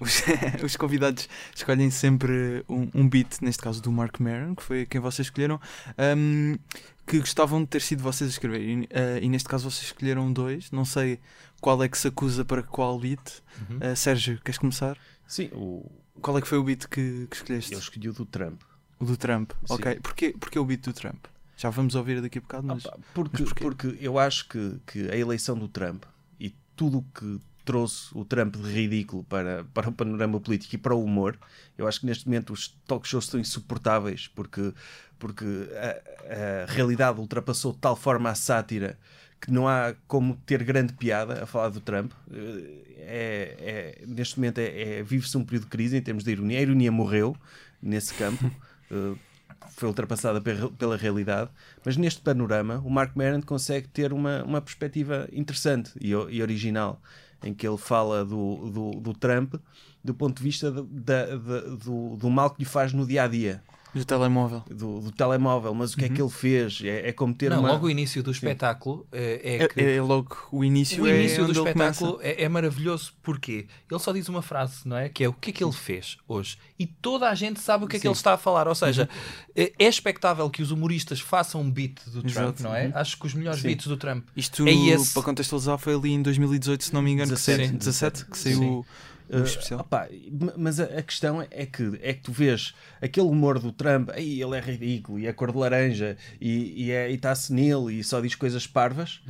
Os, os convidados escolhem sempre um, um beat, neste caso do Mark Maron, que foi quem vocês escolheram, ahm, que gostavam de ter sido vocês a escrever. E, ah, e neste caso vocês escolheram dois. Não sei qual é que se acusa para qual beat. Uhum. Ah, Sérgio, queres começar? Sim, o, Qual é que foi o beat que, que escolheste? eu escolhi o do Trump. O do Trump. Sim. Ok. Porquê, porquê o beat do Trump? Já vamos ouvir daqui a bocado, mas. Opa, porque, mas porque eu acho que, que a eleição do Trump e tudo o que trouxe o Trump de ridículo para, para o panorama político e para o humor, eu acho que neste momento os talk shows estão insuportáveis porque, porque a, a realidade ultrapassou de tal forma a sátira que não há como ter grande piada a falar do Trump. É, é- neste momento é, é- vive-se um período de crise em termos de ironia. A ironia morreu nesse campo. Uh, foi ultrapassada pe- pela realidade, mas neste panorama o Mark Maron consegue ter uma, uma perspectiva interessante e, e original, em que ele fala do, do, do Trump do ponto de vista do- da- da- do, do mal que lhe faz no dia a dia, Do telemóvel. do, do telemóvel. Mas o que é que ele fez? É, é como ter Não, uma. logo o início do espetáculo é, é É, que é logo o início, o início é do onde ele espetáculo é, é maravilhoso porque ele só diz uma frase, não é? Que é o que é que ele fez hoje. E toda a gente sabe o que é que ele está a falar. Ou seja, é é expectável que os humoristas façam um beat do Trump, Exato. não é? Acho que os melhores Sim. beats do Trump Isto, é esse. para contextualizar, foi ali em 2018, se não me engano, que 17, saiu- 17, que saiu Sim. Uh, especial. opá, m- mas a, a questão é que, é que tu vês aquele humor do Trump, aí ele é ridículo, e é cor de laranja, e, e, é, e está senil, e só diz coisas parvas.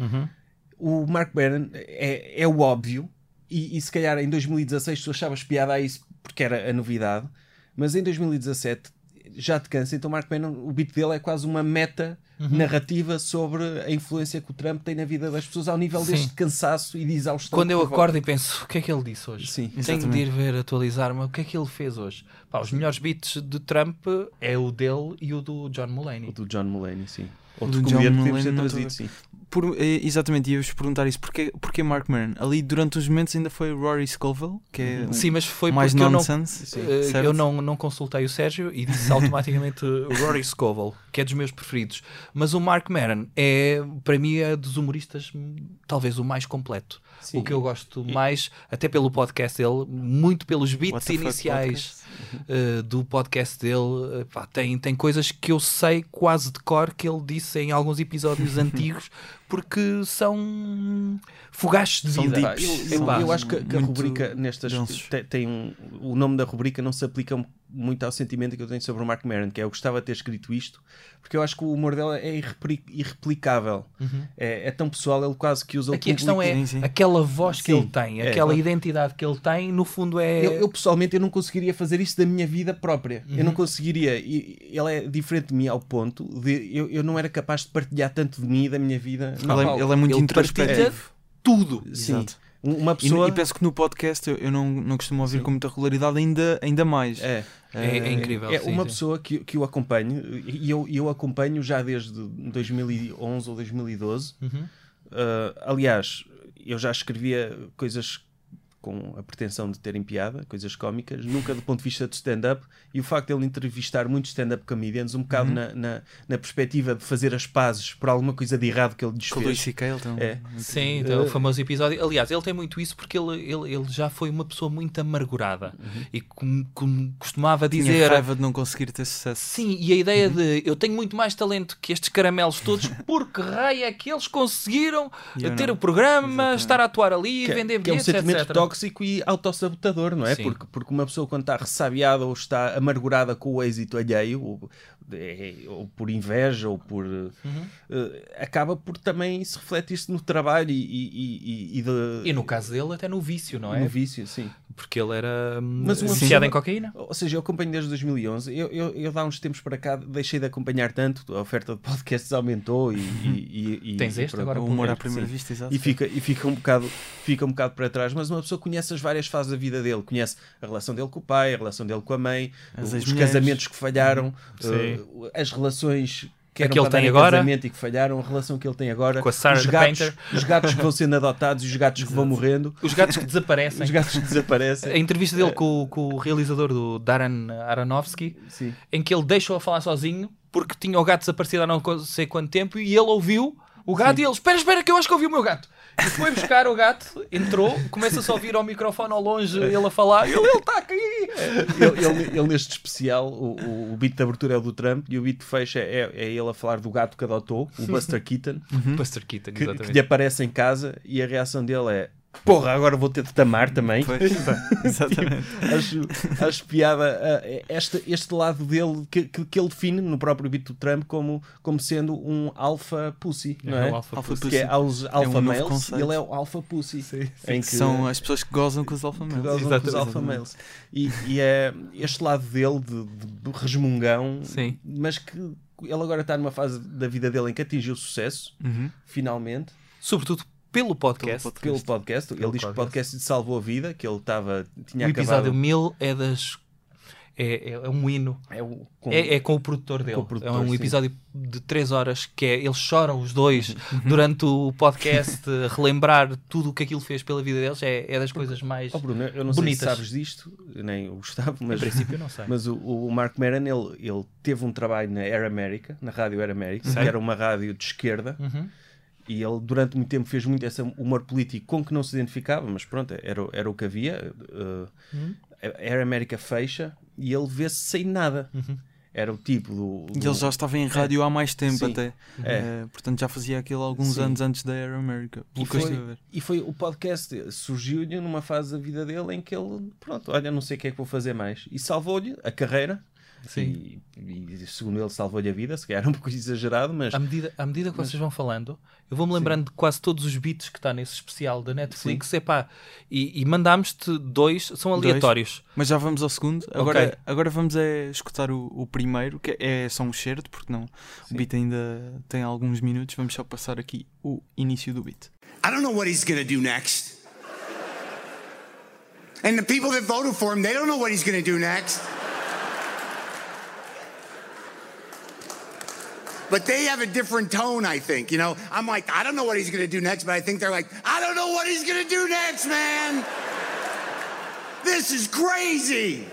O Mark Barron é, é o óbvio, e, e se calhar em 2016 tu achavas piada a isso porque era a novidade, mas em 2017 já te cansa, então o Mark Bannon, o beat dele é quase uma meta narrativa sobre a influência que o Trump tem na vida das pessoas ao nível Sim. deste cansaço e de exaustão. Quando eu acordo e penso, o que é que ele disse hoje? Sim, Tenho de ir ver, atualizar-me, o que é que ele fez hoje? Pá, os melhores beats de Trump é o dele e o do John Mulaney. O do John Mulaney, sim. O Outro comediante que devemos ter Mulaney não trazido, sim. Por, eh, exatamente, ia-vos perguntar isso. Porquê, porquê Mark Maron? Ali, durante os momentos, ainda foi Rory Scovel, que é um- Sim, mas foi mais porque eu não, nonsense. eh, eu não, não consultei o Sérgio e disse automaticamente Rory Scovel, que é dos meus preferidos. Mas o Mark Maron é, para mim, é dos humoristas, hum, talvez o mais completo. Sim. O que eu gosto mais, até pelo podcast dele, muito pelos beats iniciais uh, do podcast dele, uh, pá, tem, tem coisas que eu sei quase de cor que ele disse em alguns episódios antigos, porque são fogachos de vida. Pá, eu, eu- eu acho que, que a rubrica nestas tem, tem um, o nome da rubrica não se aplica muito ao sentimento que eu tenho sobre o Mark Maron, que é eu gostava de ter escrito isto, porque eu acho que o humor dela é irrepli- irreplicável. É, é tão pessoal, ele quase que usa o Uhum. Aqui a questão é Sim, sim. aquela voz que Sim, ele tem, é, aquela claro. identidade que ele tem, no fundo é. Eu, eu, pessoalmente eu não conseguiria fazer isso da minha vida própria. Eu Uhum. não conseguiria. E, ele é diferente de mim ao ponto de eu, eu não era capaz de partilhar tanto de mim e da minha vida. Ele é, ele é muito Ele introspectivo. Tudo. Sim. Exato. Uma E, pessoa. e penso que no podcast eu, eu não, não costumo ouvir Sim. com muita regularidade, ainda, ainda mais. É. É, é incrível. É sim, uma sim. pessoa que, que o acompanho e eu, eu acompanho já desde 2011 ou 2012. Uhum. Uh, aliás, eu já escrevia coisas com a pretensão de terem piada, coisas cómicas, nunca do ponto de vista de stand-up. E o facto de ele entrevistar muitos stand-up comedians, um bocado na, na, na perspectiva de fazer as pazes por alguma coisa de errado que ele lhes Com o Luís fez. C.K. um- É. Sim, então, o famoso episódio. Aliás, ele tem muito isso porque ele, ele, ele já foi uma pessoa muito amargurada e com, com- costumava Tinha dizer. raiva de não conseguir ter sucesso. Sim, e a ideia de eu tenho muito mais talento que estes caramelos todos, porque raio é que eles conseguiram eu ter não. o programa, Exatamente. estar a atuar ali, Que, é- vender que é um bilhetes, etc. tóxico e autossabotador, não é? Sim. Porque, porque uma pessoa quando está ressabiada ou está amargurada com o êxito alheio, ou, é, ou por inveja, ou por. Uhum. eh, acaba por também se refletir-se no trabalho e, e, e, e, de, E no caso dele, até no vício, não é? no vício, sim. Porque ele era hum, Mas uma viciado em cocaína. Ou seja, eu acompanho desde 2011. Eu, eu, eu há uns tempos para cá deixei de acompanhar tanto, a oferta de podcasts aumentou e. e, e- Tens e este pronto. agora O humor à primeira sim. vista, exato. E fica, e fica, um bocado, fica um bocado para trás, mas uma pessoa conhece as várias fases da vida dele, conhece a relação dele com o pai, a relação dele com a mãe, As os ex-mulheres. casamentos que falharam, Sim. uh, as relações que eram que ele tem em agora. e que falharam, a relação que ele tem agora, Com a Sarah os, gatos, os gatos que vão sendo adotados e os gatos que vão morrendo, Os gatos que desaparecem. os gatos que desaparecem. A entrevista dele com, o- com o realizador do Darren Aronofsky, Sim. em que ele deixou a falar sozinho porque tinha o gato desaparecido há não sei quanto tempo e ele ouviu o gato e ele, espera, espera, que eu acho que ouvi o meu gato. Foi buscar o gato, entrou, começa-se a ouvir ao microfone ao longe ele a falar, ele está aqui. ele, ele- ele neste especial, o, o, beat de abertura é o do Trump e o beat de fecha é, é ele a falar do gato que adotou, o Buster Keaton, Buster Keaton, que, exatamente. que lhe aparece em casa e a reação dele é porra, agora vou ter de tamar também. Pois, exatamente. acho, acho piada uh, este, este lado dele que, que, que ele define no próprio beat do Trump como, como sendo um alpha pussy, não é? o alpha Alpha pussy. que é aos alpha um novo males ele é o alpha pussy. Em que, São as pessoas que gozam com os alfa males. gozam com os Exatamente. alpha males. E, e é este lado dele de, de resmungão, Sim. mas que ele agora está numa fase da vida dele em que atingiu sucesso, Uhum. finalmente, Sobretudo pelo podcast. Pelo pelo podcast. Ele Pelo diz que o podcast. podcast lhe salvou a vida, que ele estava, tinha O acabado... episódio 1000 é das. é, é um hino. É, o, com, É, é com o produtor dele. O produtor, é um sim. episódio de 3 horas que é eles choram os dois durante o podcast, relembrar tudo o que aquilo fez pela vida deles. É, é das coisas mais. Oh, Bruno, eu não Bonitas. sei se sabes disto, nem o Gustavo, Em mas, princípio, não sei. mas o, o Mark Maron ele, ele teve um trabalho na Air America, na rádio Air America, que era uma rádio de esquerda, Uhum. E ele durante muito tempo fez muito esse humor político com que não se identificava, mas pronto, era, o- era o que havia. Uh, Uhum. A Air America fecha e ele vê-se sem nada. Uhum. Era o tipo do. E do- ele já estava em rádio há mais tempo Sim. até. É. Eh, portanto, já fazia aquilo alguns Sim. anos antes da Air America. E foi, e foi o podcast surgiu-lhe numa fase da vida dele em que ele, pronto, olha, não sei o que é que vou fazer mais. E salvou-lhe a carreira. Sim. E, e, segundo ele, salvou-lhe a vida. Se calhar um pouco exagerado, mas À medida, à medida que vocês vão falando, eu vou-me lembrando de quase todos os beats que está nesse especial da Netflix. Epá, e, e mandámos-te dois, são Dois. aleatórios. Mas já vamos ao segundo. Agora, agora vamos é escutar o, o primeiro, que é só um certo, porque não. O beat ainda tem alguns minutos. Vamos só passar aqui o início do beat. I don't know what he's going to do next. And the people that voted for him, they don't know what he's going to do next. But they have a different tone, I think. You know, I'm like, I don't know what he's to do next, but I think they're like, I don't know what he's to do next, man. This is crazy.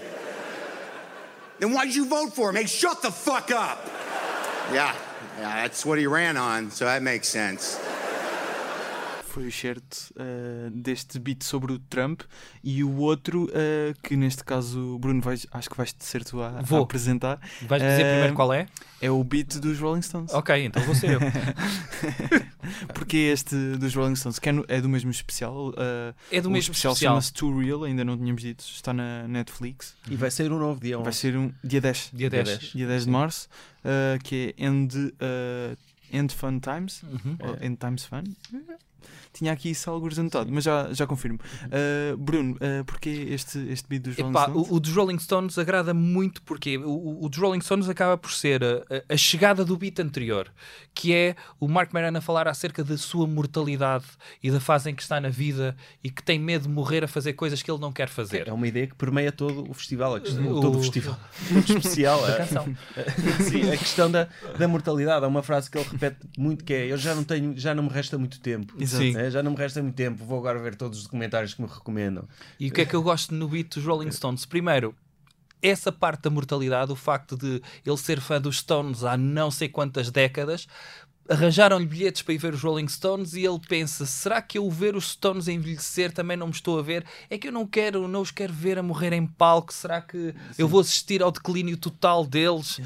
Then why'd you vote for him? Hey, shut the fuck up. Yeah, yeah, that's what he ran on, so that makes sense. Foi o certo eh, deste beat sobre o Trump. E o outro, eh, que neste caso, Bruno, vais, acho que vais ser tu a, a apresentar, Vais dizer Eh, primeiro qual é? é o beat dos Rolling Stones. Ok, então vou ser eu. Porque este dos Rolling Stones, que é, no- é do mesmo especial. É do mesmo especial. especial. chama-se Too Real, ainda não tínhamos dito, está na Netflix. e vai sair um novo dia. Vai 11. ser um dia 10. Dia Dia 10. 10. dia 10 de março, uh, que é End, uh, End Fun Times, Uhum. End Times Fun. Tinha aqui isso alguns anotado, mas já, já confirmo. Uh, Bruno, uh, porquê este, este beat dos Rolling Epá, Stones? o, o dos Rolling Stones agrada muito porque o, o, dos Rolling Stones acaba por ser a, a- a chegada do beat anterior, que é o Mark Maron a falar acerca da sua mortalidade e da fase em que está na vida e que tem medo de morrer a fazer coisas que ele não quer fazer. É uma ideia que permeia todo o festival, a questão, O- todo o festival, muito especial. A a- canção. Sim, a questão da, da mortalidade. Há uma frase que ele repete muito que é: Eu já não tenho, já não me resta muito tempo. Exato. Sim. Né? Já não me resta muito tempo. Vou agora ver todos os documentários que me recomendam. E o que é que eu gosto no beat dos Rolling Stones? Primeiro, essa parte da mortalidade, o facto de ele ser fã dos Stones há não sei quantas décadas, arranjaram-lhe bilhetes para ir ver os Rolling Stones e ele pensa: será que eu ver os Stones a envelhecer também não me estou a ver? É que eu não quero, não os quero ver a morrer em palco. Será que eu vou assistir ao declínio total deles?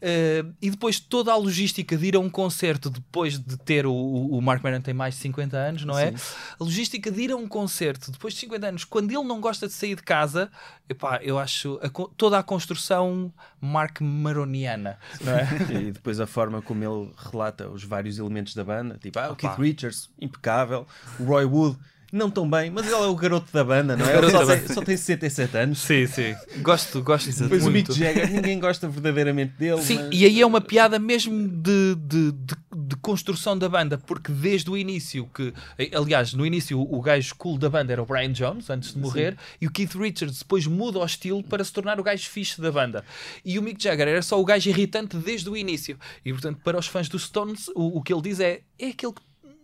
Eh, e depois toda a logística de ir a um concerto depois de ter o, o Mark Maron tem mais de 50 anos, não é? A logística de ir a um concerto depois de 50 anos, quando ele não gosta de sair de casa, epá, eu acho a toda a construção Mark Maroniana, não é? E depois a forma como ele relata os vários elementos da banda, tipo, ah, o Opa. Keith Richards, impecável, o Roy Wood, não tão bem, mas ele é o garoto da banda, não é? Ele só, tem, só tem 67 anos. sim, sim. Gosto, gosto Depois o Mick muito. Jagger, ninguém gosta verdadeiramente dele. Sim, mas- e aí é uma piada mesmo de, de, de, de construção da banda, porque desde o início, que aliás, no início o, gajo cool da banda era o Brian Jones, antes de morrer, e o Keith Richards depois muda o estilo para se tornar o gajo fixe da banda. E o Mick Jagger era só o gajo irritante desde o início. E portanto, para os fãs dos Stones, o, o que ele diz é: é aquele que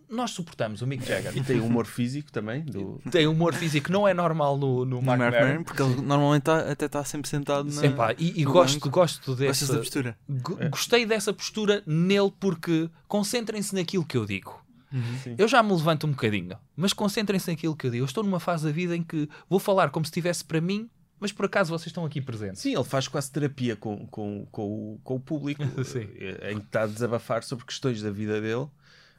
nós suportamos, o Mick Jagger. E tem o humor físico também. Do... Tem humor físico que não é normal no, no No Mark Mark Maron. Maron, porque ele normalmente tá- até está sempre sentado na. Epá, e, e gosto, banco. gosto Gostas da postura? Go- Gostei dessa postura nele porque concentrem-se naquilo que eu digo. Sim. Eu já me levanto um bocadinho, mas concentrem-se naquilo que eu digo. Eu estou numa fase da vida em que vou falar como se estivesse para mim, mas por acaso vocês estão aqui presentes. Sim, ele faz quase terapia com, com, com, o, com o público, eh, em que está a desabafar sobre questões da vida dele.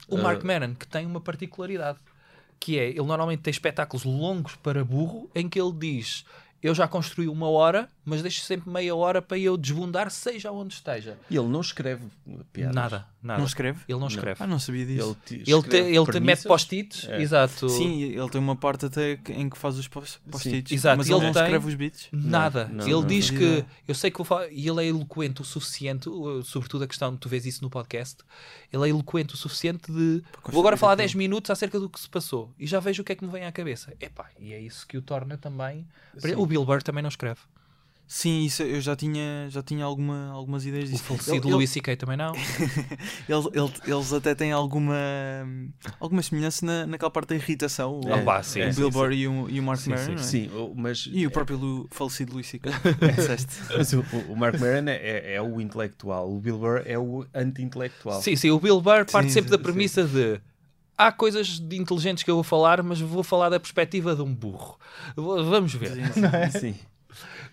O Mark Maron, que tem uma particularidade, que é, ele normalmente tem espetáculos longos para burro, em que ele diz, eu já construí uma hora, mas deixo sempre meia hora para eu desbundar, seja onde esteja. E ele não escreve piadas. Nada, nada. Não escreve? Ele não escreve. Ah, não sabia disso. Ele, te- Ele, te, ele te mete post-its, É. exato. Sim, ele tem uma parte até em que faz os post- post-its. Exato, Mas ele ele não tem- escreve os beats. Nada. Não, não, ele não, diz não. que eu sei que vou falar, e ele é eloquente o suficiente, sobretudo a questão de tu vês isso no podcast. Ele é eloquente o suficiente de vou agora falar 10 minutos acerca do que se passou e já vejo o que é que me vem à cabeça. Epá, e é isso que o torna também. Sim. O Bill Burr também não escreve. Sim, isso eu já tinha, já tinha alguma, algumas ideias O disso. falecido Ele- Louis C.K. também não. Eles, ele- eles até têm alguma, alguma semelhança na, naquela parte da irritação. O, É, Ah, pá, sim, o é, Bill sim, Burr e o, e o Mark Sim, Maron, sim, não é? Sim, o- mas, E o próprio Lu- falecido Louis C.K. Mas o, o Mark Maron é, é- é o intelectual, o Bill Burr é o anti-intelectual. Sim, sim, o Bill Burr parte Sim, sempre sim, da premissa de há coisas de inteligentes que eu vou falar, mas vou falar da perspectiva de um burro. Vamos ver. Sim.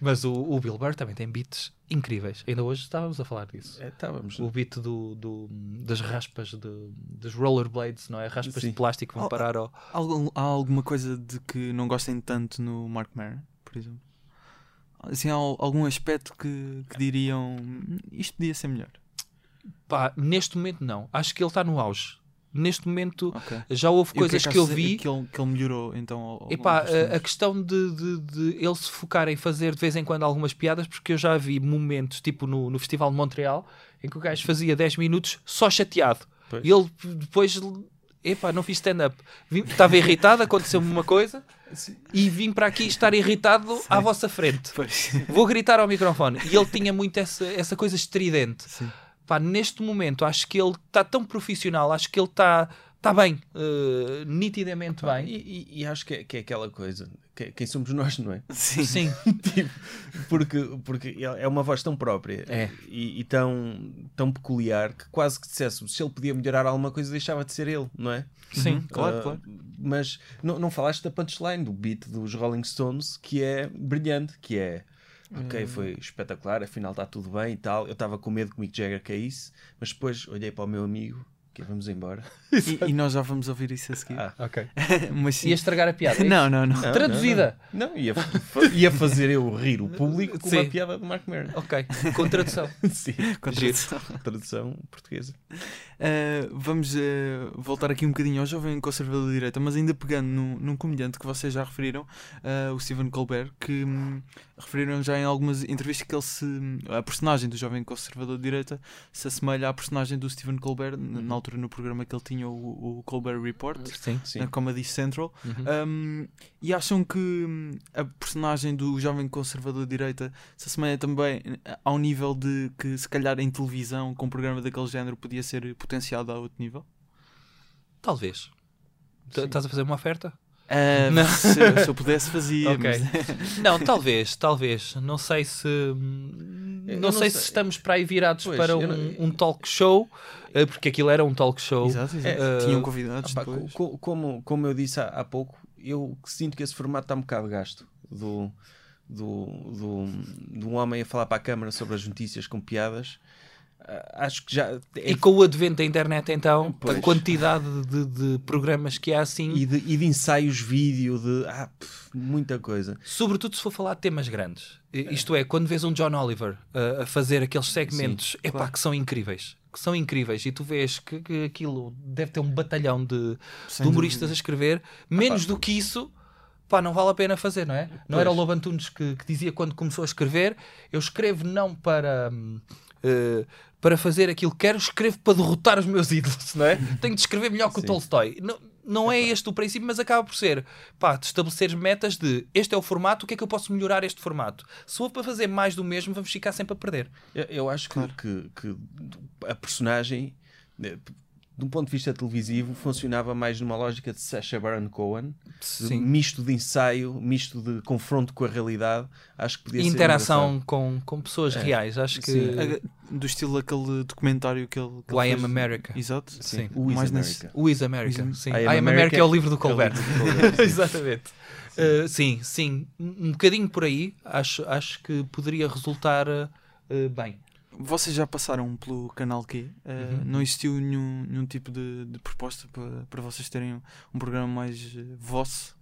Mas o, o Bill Burr também tem beats incríveis. Ainda hoje estávamos a falar disso. É, estávamos. O beat do, do- das raspas, de, das rollerblades, não é? Raspas Sim. de plástico vão parar ao. Há alguma coisa de que não gostem tanto no Mark Maron, por exemplo? Assim, há al- algum aspecto que, que diriam "Hum, isto podia ser melhor. Pá, neste momento não. Acho que ele está no auge. Neste momento Ok. já houve E que coisas é que, eu achas vi. Que ele, que ele melhorou então Epá, a, a questão de, de, de ele se focar em fazer de vez em quando algumas piadas, porque eu já vi momentos, tipo no, no Festival de Montreal, em que o gajo fazia 10 minutos só chateado. Pois. E ele depois, epá, não fiz stand-up. Estava irritado, aconteceu-me uma coisa, e vim para aqui estar irritado à vossa frente. Pois. Vou gritar ao microfone. E ele tinha muito essa, essa coisa estridente. Sim. Pá, neste momento acho que ele está tão profissional, acho que ele está tá bem, eh, nitidamente E, bem. e- e acho que é, que é aquela coisa. que- quem somos nós, não é? Sim. Sim, Tipo, porque, porque é uma voz tão própria É. e, e tão, tão peculiar que quase que dissesse se ele podia melhorar alguma coisa deixava de ser ele, não é? sim. Uhum, claro, Ah, claro. Mas não, não falaste da punchline, do beat dos Rolling Stones, que é brilhante, que é. Ok, foi espetacular, afinal está tudo bem e tal. Eu estava com medo que o Mick Jagger caísse, mas depois olhei para o meu amigo, que é, vamos embora. E, e nós já vamos ouvir isso a seguir. Ah, Ok. Mas sim. Ia estragar a piada. é Não, não, não. Não, Traduzida. Não, não. ia, fa- ia fazer eu rir o público com uma Sim. piada de Mark Maron. Ok, com tradução. Sim, Com tradução. tradução portuguesa. Uh, vamos uh, voltar aqui um bocadinho ao jovem conservador de direita, mas ainda pegando num, num comediante que vocês já referiram, uh, o Stephen Colbert, que hum, referiram já em algumas entrevistas que ele se. a personagem do jovem conservador de direita se assemelha à personagem do Stephen Colbert, n- na altura no programa que ele tinha, o, o Colbert Report, Sim. Sim. na Comedy Central. Uhum. Um, e acham que hum, a personagem do jovem conservador de direita se assemelha também ao nível de que, se calhar, em televisão, com um programa daquele género, podia ser potenciado a outro nível? Talvez. Estás a fazer uma oferta? Ah, Não. se, se eu pudesse, fazia. Ok. mas- Não, talvez, talvez. Não sei se. Não, não sei, sei. se estamos para aí virados Pois, para um, não- um talk show, eh, porque aquilo era um talk show. Exato, exato. É, Tinham uh, convidados Ah, pá, depois. co- co- como, como eu disse há, há pouco, eu sinto que esse formato está um bocado gasto do, do, do, de um homem a falar para a câmara sobre as notícias com piadas. Ah, Acho que já. é- E com o advento da internet, então, Pois. a quantidade de, de programas que há assim, e, de, e de ensaios vídeo, de ah, pff, muita coisa. sobretudo se for falar de temas grandes. I- Isto é, quando vês um John Oliver uh, a fazer aqueles segmentos epá, claro. que são incríveis. Que são incríveis e tu vês que, que aquilo deve ter um batalhão de, de humoristas a escrever, menos do que isso, pá, não vale a pena fazer, não é? Não era o Lobo Antunes que, que dizia quando começou a escrever: eu escrevo não para. Eh, para fazer aquilo que quero, escrevo para derrotar os meus ídolos, não é? Tenho de escrever melhor que o. Tolstói. Não, não é este o princípio, mas acaba por ser pá, de estabelecer metas de este é o formato, o que é que eu posso melhorar este formato? Se for para fazer mais do mesmo, vamos ficar sempre a perder. Eu, eu acho que, que, que a personagem, eh, de um ponto de vista televisivo, funcionava mais numa lógica de Sacha Baron Cohen, de misto de ensaio, misto de confronto com a realidade. Acho que podia ser Interação engraçado. com, com pessoas reais. Acho que Sim. A- Do estilo daquele documentário que ele. que o ele I Am fez. America. Exato. Sim. O Is Mais nesse- America. O Is America. Is Am- Sim. I I Am Am America, America é o livro do é Colbert. livro do Colbert, sim. Exatamente. Uh, sim, sim. Um bocadinho por aí. Acho, acho que poderia resultar uh, bem. Vocês já passaram pelo canal Q? Uh, Uhum. Não existiu nenhum, nenhum tipo de, de proposta para, para vocês terem um, um programa mais uh, vosso?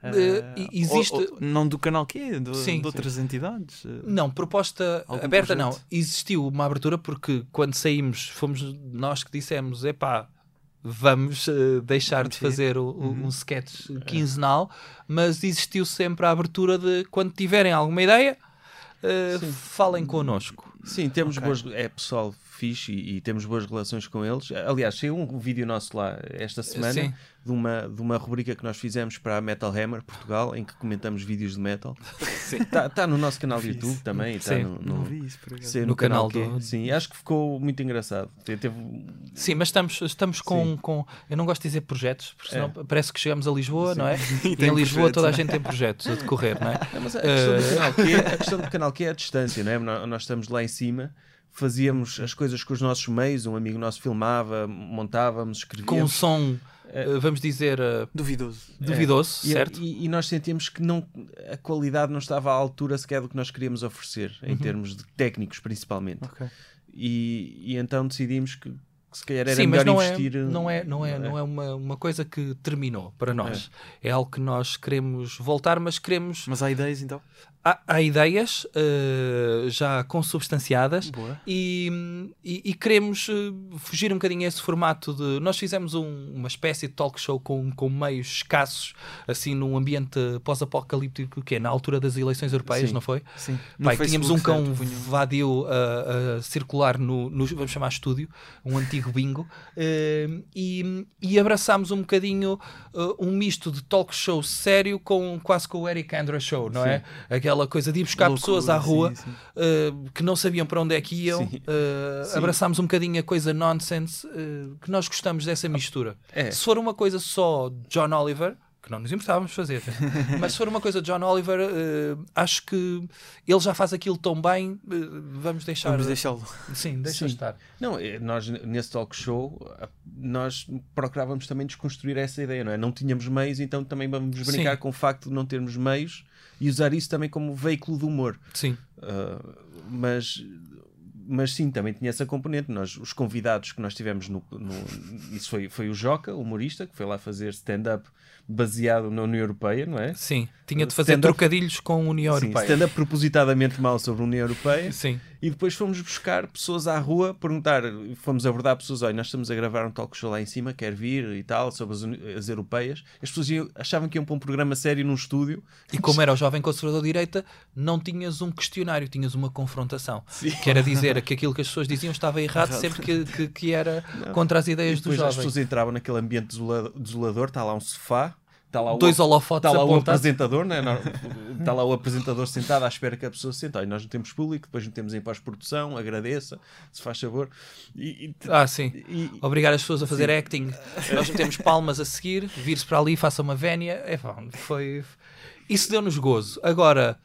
Uh, e- existe- ou- ou- não do canal Q, de, Sim, de outras entidades? Uh, Não, proposta Algum aberta projeto? não. Existiu uma abertura porque quando saímos fomos nós que dissemos, epá, vamos uh, deixar de Sim. fazer o- o- um sketch quinzenal, mas existiu sempre a abertura de quando tiverem alguma ideia, uh, falem connosco. Sim, temos Ok. boas. É pessoal fixe e, e temos boas relações com eles. Aliás, saiu um vídeo nosso lá esta semana Sim. de uma, de uma rubrica que nós fizemos para a Metal Hammer Portugal, em que comentamos vídeos de metal. Está tá no nosso canal isso. YouTube também. Está Sim. no, Não no, vi isso, sim, No canal Q. do- Sim, acho que ficou muito engraçado. Te- Teve, Sim, mas estamos, estamos com, Sim. com. Eu não gosto de dizer projetos, porque senão É. parece que chegamos a Lisboa, não é? E E, tem em Lisboa projetos, toda a não é? gente tem projetos a decorrer, não é? É, mas a questão, do Eh, canal Q, a questão do canal Q é a distância, não é? Nó- Nós estamos lá em cima, fazíamos as coisas com os nossos meios, um amigo nosso filmava, montávamos, Com um escrevíamos. som, eh, vamos dizer, eh, Duvidoso. duvidoso, E- certo? E, e nós sentimos que não, a qualidade não estava à altura sequer do que nós queríamos oferecer, em Uhum. termos de técnicos principalmente. Ok. E, e então decidimos que se calhar era Sim, melhor mas não é, investir. não é, não é, não é uma, uma coisa que terminou para nós. É. algo que nós queremos voltar, mas queremos. Mas há ideias então? Há, há ideias eh, já consubstanciadas e, e- e queremos eh, fugir um bocadinho a esse formato de. Nós fizemos um- uma espécie de talk show com, com meios escassos, assim, num ambiente pós-apocalíptico, que é na altura das eleições europeias, Sim. não foi? Sim. Pai, tínhamos um cão certo, vadio a, a circular no, no- vamos chamar estúdio, um antigo bingo, eh, e, e abraçámos um bocadinho eh, um misto de talk show sério com quase com o Eric Andrew Show, não é? Aquela coisa de ir buscar Loucura, pessoas à rua sim, sim. eh, que não sabiam para onde é que iam, Sim. eh, Sim. abraçámos um bocadinho a coisa nonsense, que nós gostamos dessa mistura. É. Se for uma coisa só John Oliver, que não nos importávamos fazer, mas se for uma coisa John Oliver, eh, acho que ele já faz aquilo tão bem, eh, vamos deixar. Vamos deixá-lo. Sim, deixa Sim. estar. Não, eh, nós nesse talk show nós procurávamos também desconstruir essa ideia, não é? Não tínhamos meios, então também vamos brincar Sim. com o facto de não termos meios e usar isso também como veículo de humor. Sim, Uh, mas, mas sim, também tinha essa componente. Nós, os convidados que nós tivemos no, no- isso foi, foi o Joca, o humorista, que foi lá fazer stand-up baseado na União Europeia, não é? sim. Tinha de fazer trocadilhos com a União Sim, Europeia. stand-up propositadamente mal sobre a União Europeia. Sim, E depois fomos buscar pessoas à rua, perguntar, fomos abordar pessoas, olha, nós estamos a gravar um talk show lá em cima, quer vir e tal, sobre as, as europeias. As pessoas iam- achavam que iam para um programa sério num estúdio. E como era o jovem conservador de direita, não tinhas um questionário, tinhas uma confrontação. Que era dizer que aquilo que as pessoas diziam estava errado sempre que, que, que era contra as ideias do depois as jovem. pessoas entravam naquele ambiente desola- desolador, está lá um sofá, está lá o, Dois holofotes está lá o apontados. apresentador, né? Não, está lá o apresentador sentado à espera que a pessoa se sente. Olha, nós não temos público, depois metemos em pós-produção, agradeça, se faz favor. E, e- Ah, sim. e- Obrigar as pessoas a fazer acting. Nós metemos palmas a seguir, vir-se para ali, faça uma vénia. É, foi... Isso deu-nos gozo. Agora,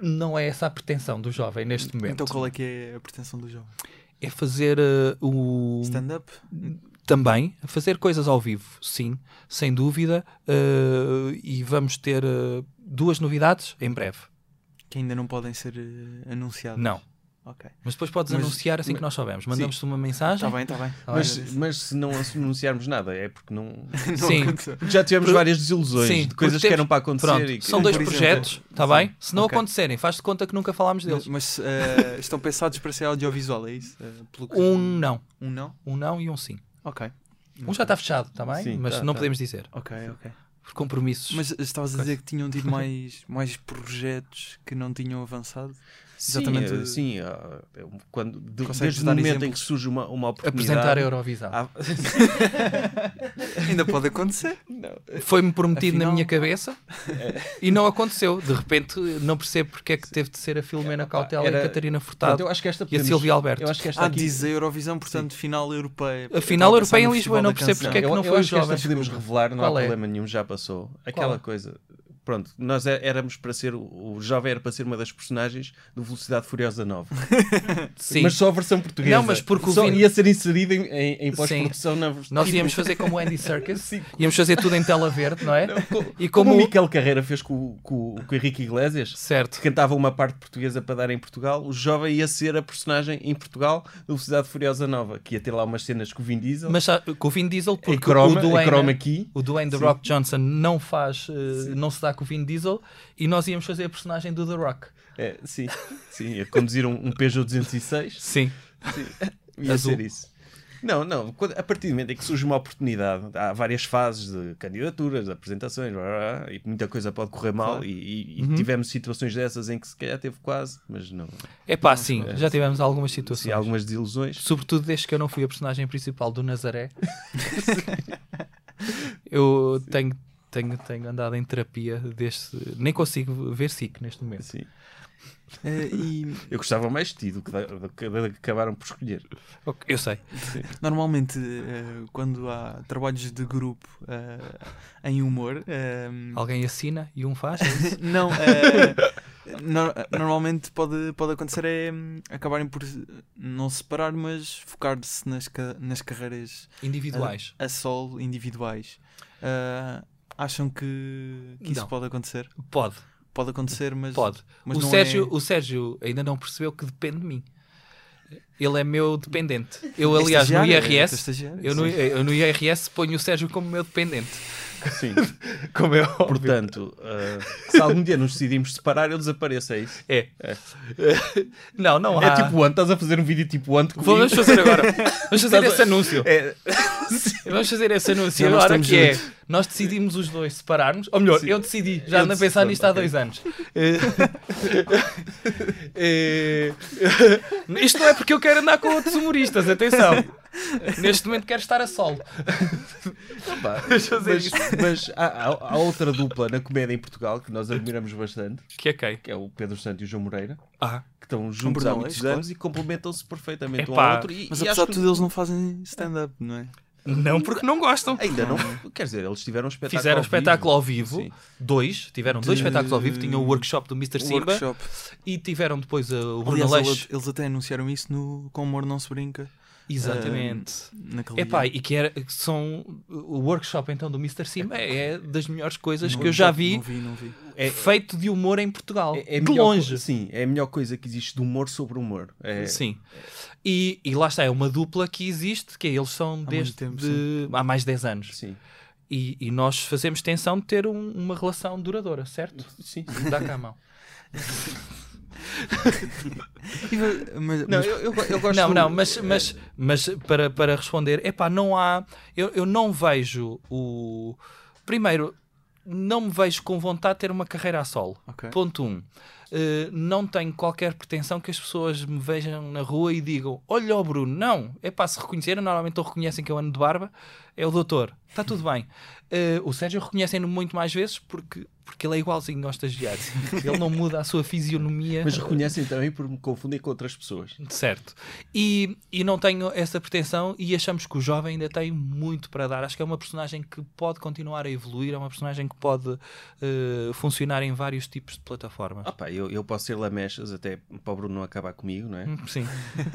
não é essa a pretensão do jovem neste momento. Então qual é que é a pretensão do jovem? É fazer eh, o. Stand-up? Também, fazer coisas ao vivo, sim, sem dúvida. eh, e vamos ter eh, duas novidades em breve. Que ainda não podem ser eh, anunciados? Não. Ok. Mas depois podes Mas- anunciar assim que nós soubermos. Mandamos-te uma mensagem. Está bem, está bem. Mas, mas se não anunciarmos nada, é porque não. Não Sim. aconteceu. Já tivemos Por- várias desilusões Sim, de coisas porque que eram temos- para acontecer. Pronto, e que- são dois projetos, está bem? Se não Ok. acontecerem, faz de conta que nunca falámos deles. Mas, mas, eh, estão pensados para ser audiovisual, é isso? Pelo que- Um não. Um não? Um não e um sim. Ok. Um já está fechado, está bem? Sim, Mas tá, não tá. podemos dizer. Ok, ok. Por compromissos. Mas estavas a dizer que tinham tido mais, mais projetos que não tinham avançado? Sim, Exatamente. eh, sim, é um- quando, de- desde o momento em exemplos? que surge uma, uma oportunidade. Apresentar a Eurovisão. Ah, Ainda pode acontecer. Foi-me prometido na Afinal- minha cabeça e não aconteceu. De repente, não percebo porque é que teve de ser a Filomena Cautela era- e a Catarina pronto, Furtado eu acho que esta e a podemos- Silvia Alberto. Eu acho que esta Ah, aqui, diz a Eurovisão, portanto, final europeia. A final a europeia em Lisboa, não percebo porque é que não eu foi acho que esta jovens. podemos revelar, não Qual há é? problema nenhum, já passou. Aquela é? coisa. Pronto, nós é- éramos para ser. O o jovem era para ser uma das personagens do Velocidade Furiosa 9. Sim. Mas só a versão portuguesa. Não, mas porque o só Vini- ia ser inserido em, em, em pós-produção na Nós íamos fazer como o Andy Serkis, Sim. íamos fazer tudo em tela verde, não é? E Como como. o Miquel Carreira fez com, o- com, com o Henrique Iglesias, Certo. que cantava uma parte portuguesa para dar em Portugal, o jovem ia ser a personagem em Portugal do Velocidade Furiosa Nova, que ia ter lá umas cenas com o Vin Diesel, Mas com o Vin Diesel, porque croma, o Dwayne, o Dwayne The. Rock Johnson não faz, eh, não se dá com o Vin Diesel e nós íamos fazer a personagem do The Rock. É, sim, sim, ia conduzir um, um Peugeot 206. Sim. Ia Azul. ser isso. Não, não. a partir do momento em que surge uma oportunidade, há várias fases de candidaturas, de apresentações, blá, blá, blá, e muita coisa pode correr mal. Claro. E, e- Uhum. tivemos situações dessas em que se calhar teve quase, mas não. É pá, sim, já tivemos algumas situações. Sim, algumas desilusões. Sobretudo desde que eu não fui a personagem principal do Nazaré. eu tenho, tenho, tenho andado em terapia desde. Nem consigo ver SIC neste momento. Sim. Eh, e Eu gostava mais de ti do que, da, do que da que acabaram por escolher. Ok, Eu sei. normalmente, eh, quando há trabalhos de grupo eh, em humor, Alguém assina e um faz. é não, no- normalmente pode, pode acontecer é hum, acabarem por não se separar, mas focar-se nas, nas carreiras Individuais. a solo individuais. Acham que, que isso pode acontecer? Pode, Pode acontecer, mas, pode. mas o, não Sérgio, é... o Sérgio ainda não percebeu que depende de mim. Ele é meu dependente. Eu, é aliás, no é IRS, estagiário, eu no, sim. eu no IRS ponho o Sérgio como meu dependente. Sim. Como é óbvio. Portanto, uh, se algum dia nos decidimos separar, eu desapareço, é isso? É. Não, não há. É tipo ante, estás a fazer um vídeo tipo ante comigo? Vamos fazer agora. Vamos fazer esse anúncio. É, Vamos fazer esse anúncio agora que é. Nós decidimos os dois separarmos. Ou melhor, eu decidi. Já ando a pensar nisto há dois anos. Eh, eh, Isto não é porque eu quero andar com outros humoristas, atenção. Neste momento quero estar a solo. dizer mas, mas há, há- há outra dupla na comédia em Portugal que nós admiramos bastante, Que é quem? que é o Pedro Santo e o João Moreira, Ah, que estão juntos há muitos anos e complementam-se perfeitamente um Epá, ao outro. E, Mas e apesar acho de que tudo, eles não fazem stand-up, não é? Não porque não gostam. ainda não. Quer dizer, eles tiveram um espetáculo. Fizeram ao espetáculo ao vivo, Sim. dois, tiveram dois De- espetáculos ao vivo, tinham o workshop do Mr. Simba workshop. e tiveram depois uh, o Bruno Aliás, eles, até anunciaram isso no Com Humor Não Se Brinca. Exatamente. Naquele Epá, e que era, que são o workshop então do Mr. Simba é das melhores coisas Não- que eu já vi, Não vi, não vi. É- feito de humor em Portugal. É, é de melhor longe. co- Sim, é a melhor coisa que existe de humor sobre humor. É, Sim. E, e lá está, é uma dupla que existe, que é, eles são muito desde tempo, de- há mais de 10 anos. Sim. E, e nós fazemos tensão de ter um- uma relação duradoura, certo? Sim. Dá cá a mão. Mas, Não, mas- eu, eu, eu gosto Não, do- não, mas, mas, mas para, para responder, epá, não há. Eu, eu não vejo o. Primeiro, não me vejo com vontade de ter uma carreira a solo. Ok. Ponto 1. Um. Eh, não tenho qualquer pretensão que as pessoas me vejam na rua e digam: Olha o Bruno, não. É pá, se reconheceram, normalmente ou reconhecem que eu ando de barba, é o doutor, está tudo bem. Eh, o Sérgio reconhecem-no muito mais vezes porque, porque ele é igualzinho ao estagiário. ele não muda a sua fisionomia. Mas reconhecem também por me confundir com outras pessoas. Certo. E, e não tenho essa pretensão e achamos que o jovem ainda tem muito para dar. Acho que é uma personagem que pode continuar a evoluir, é uma personagem que pode eh, funcionar em vários tipos de plataformas. Pá, eu, eu posso ser lamechas até para o Bruno não acabar comigo, não é? Hum, Sim,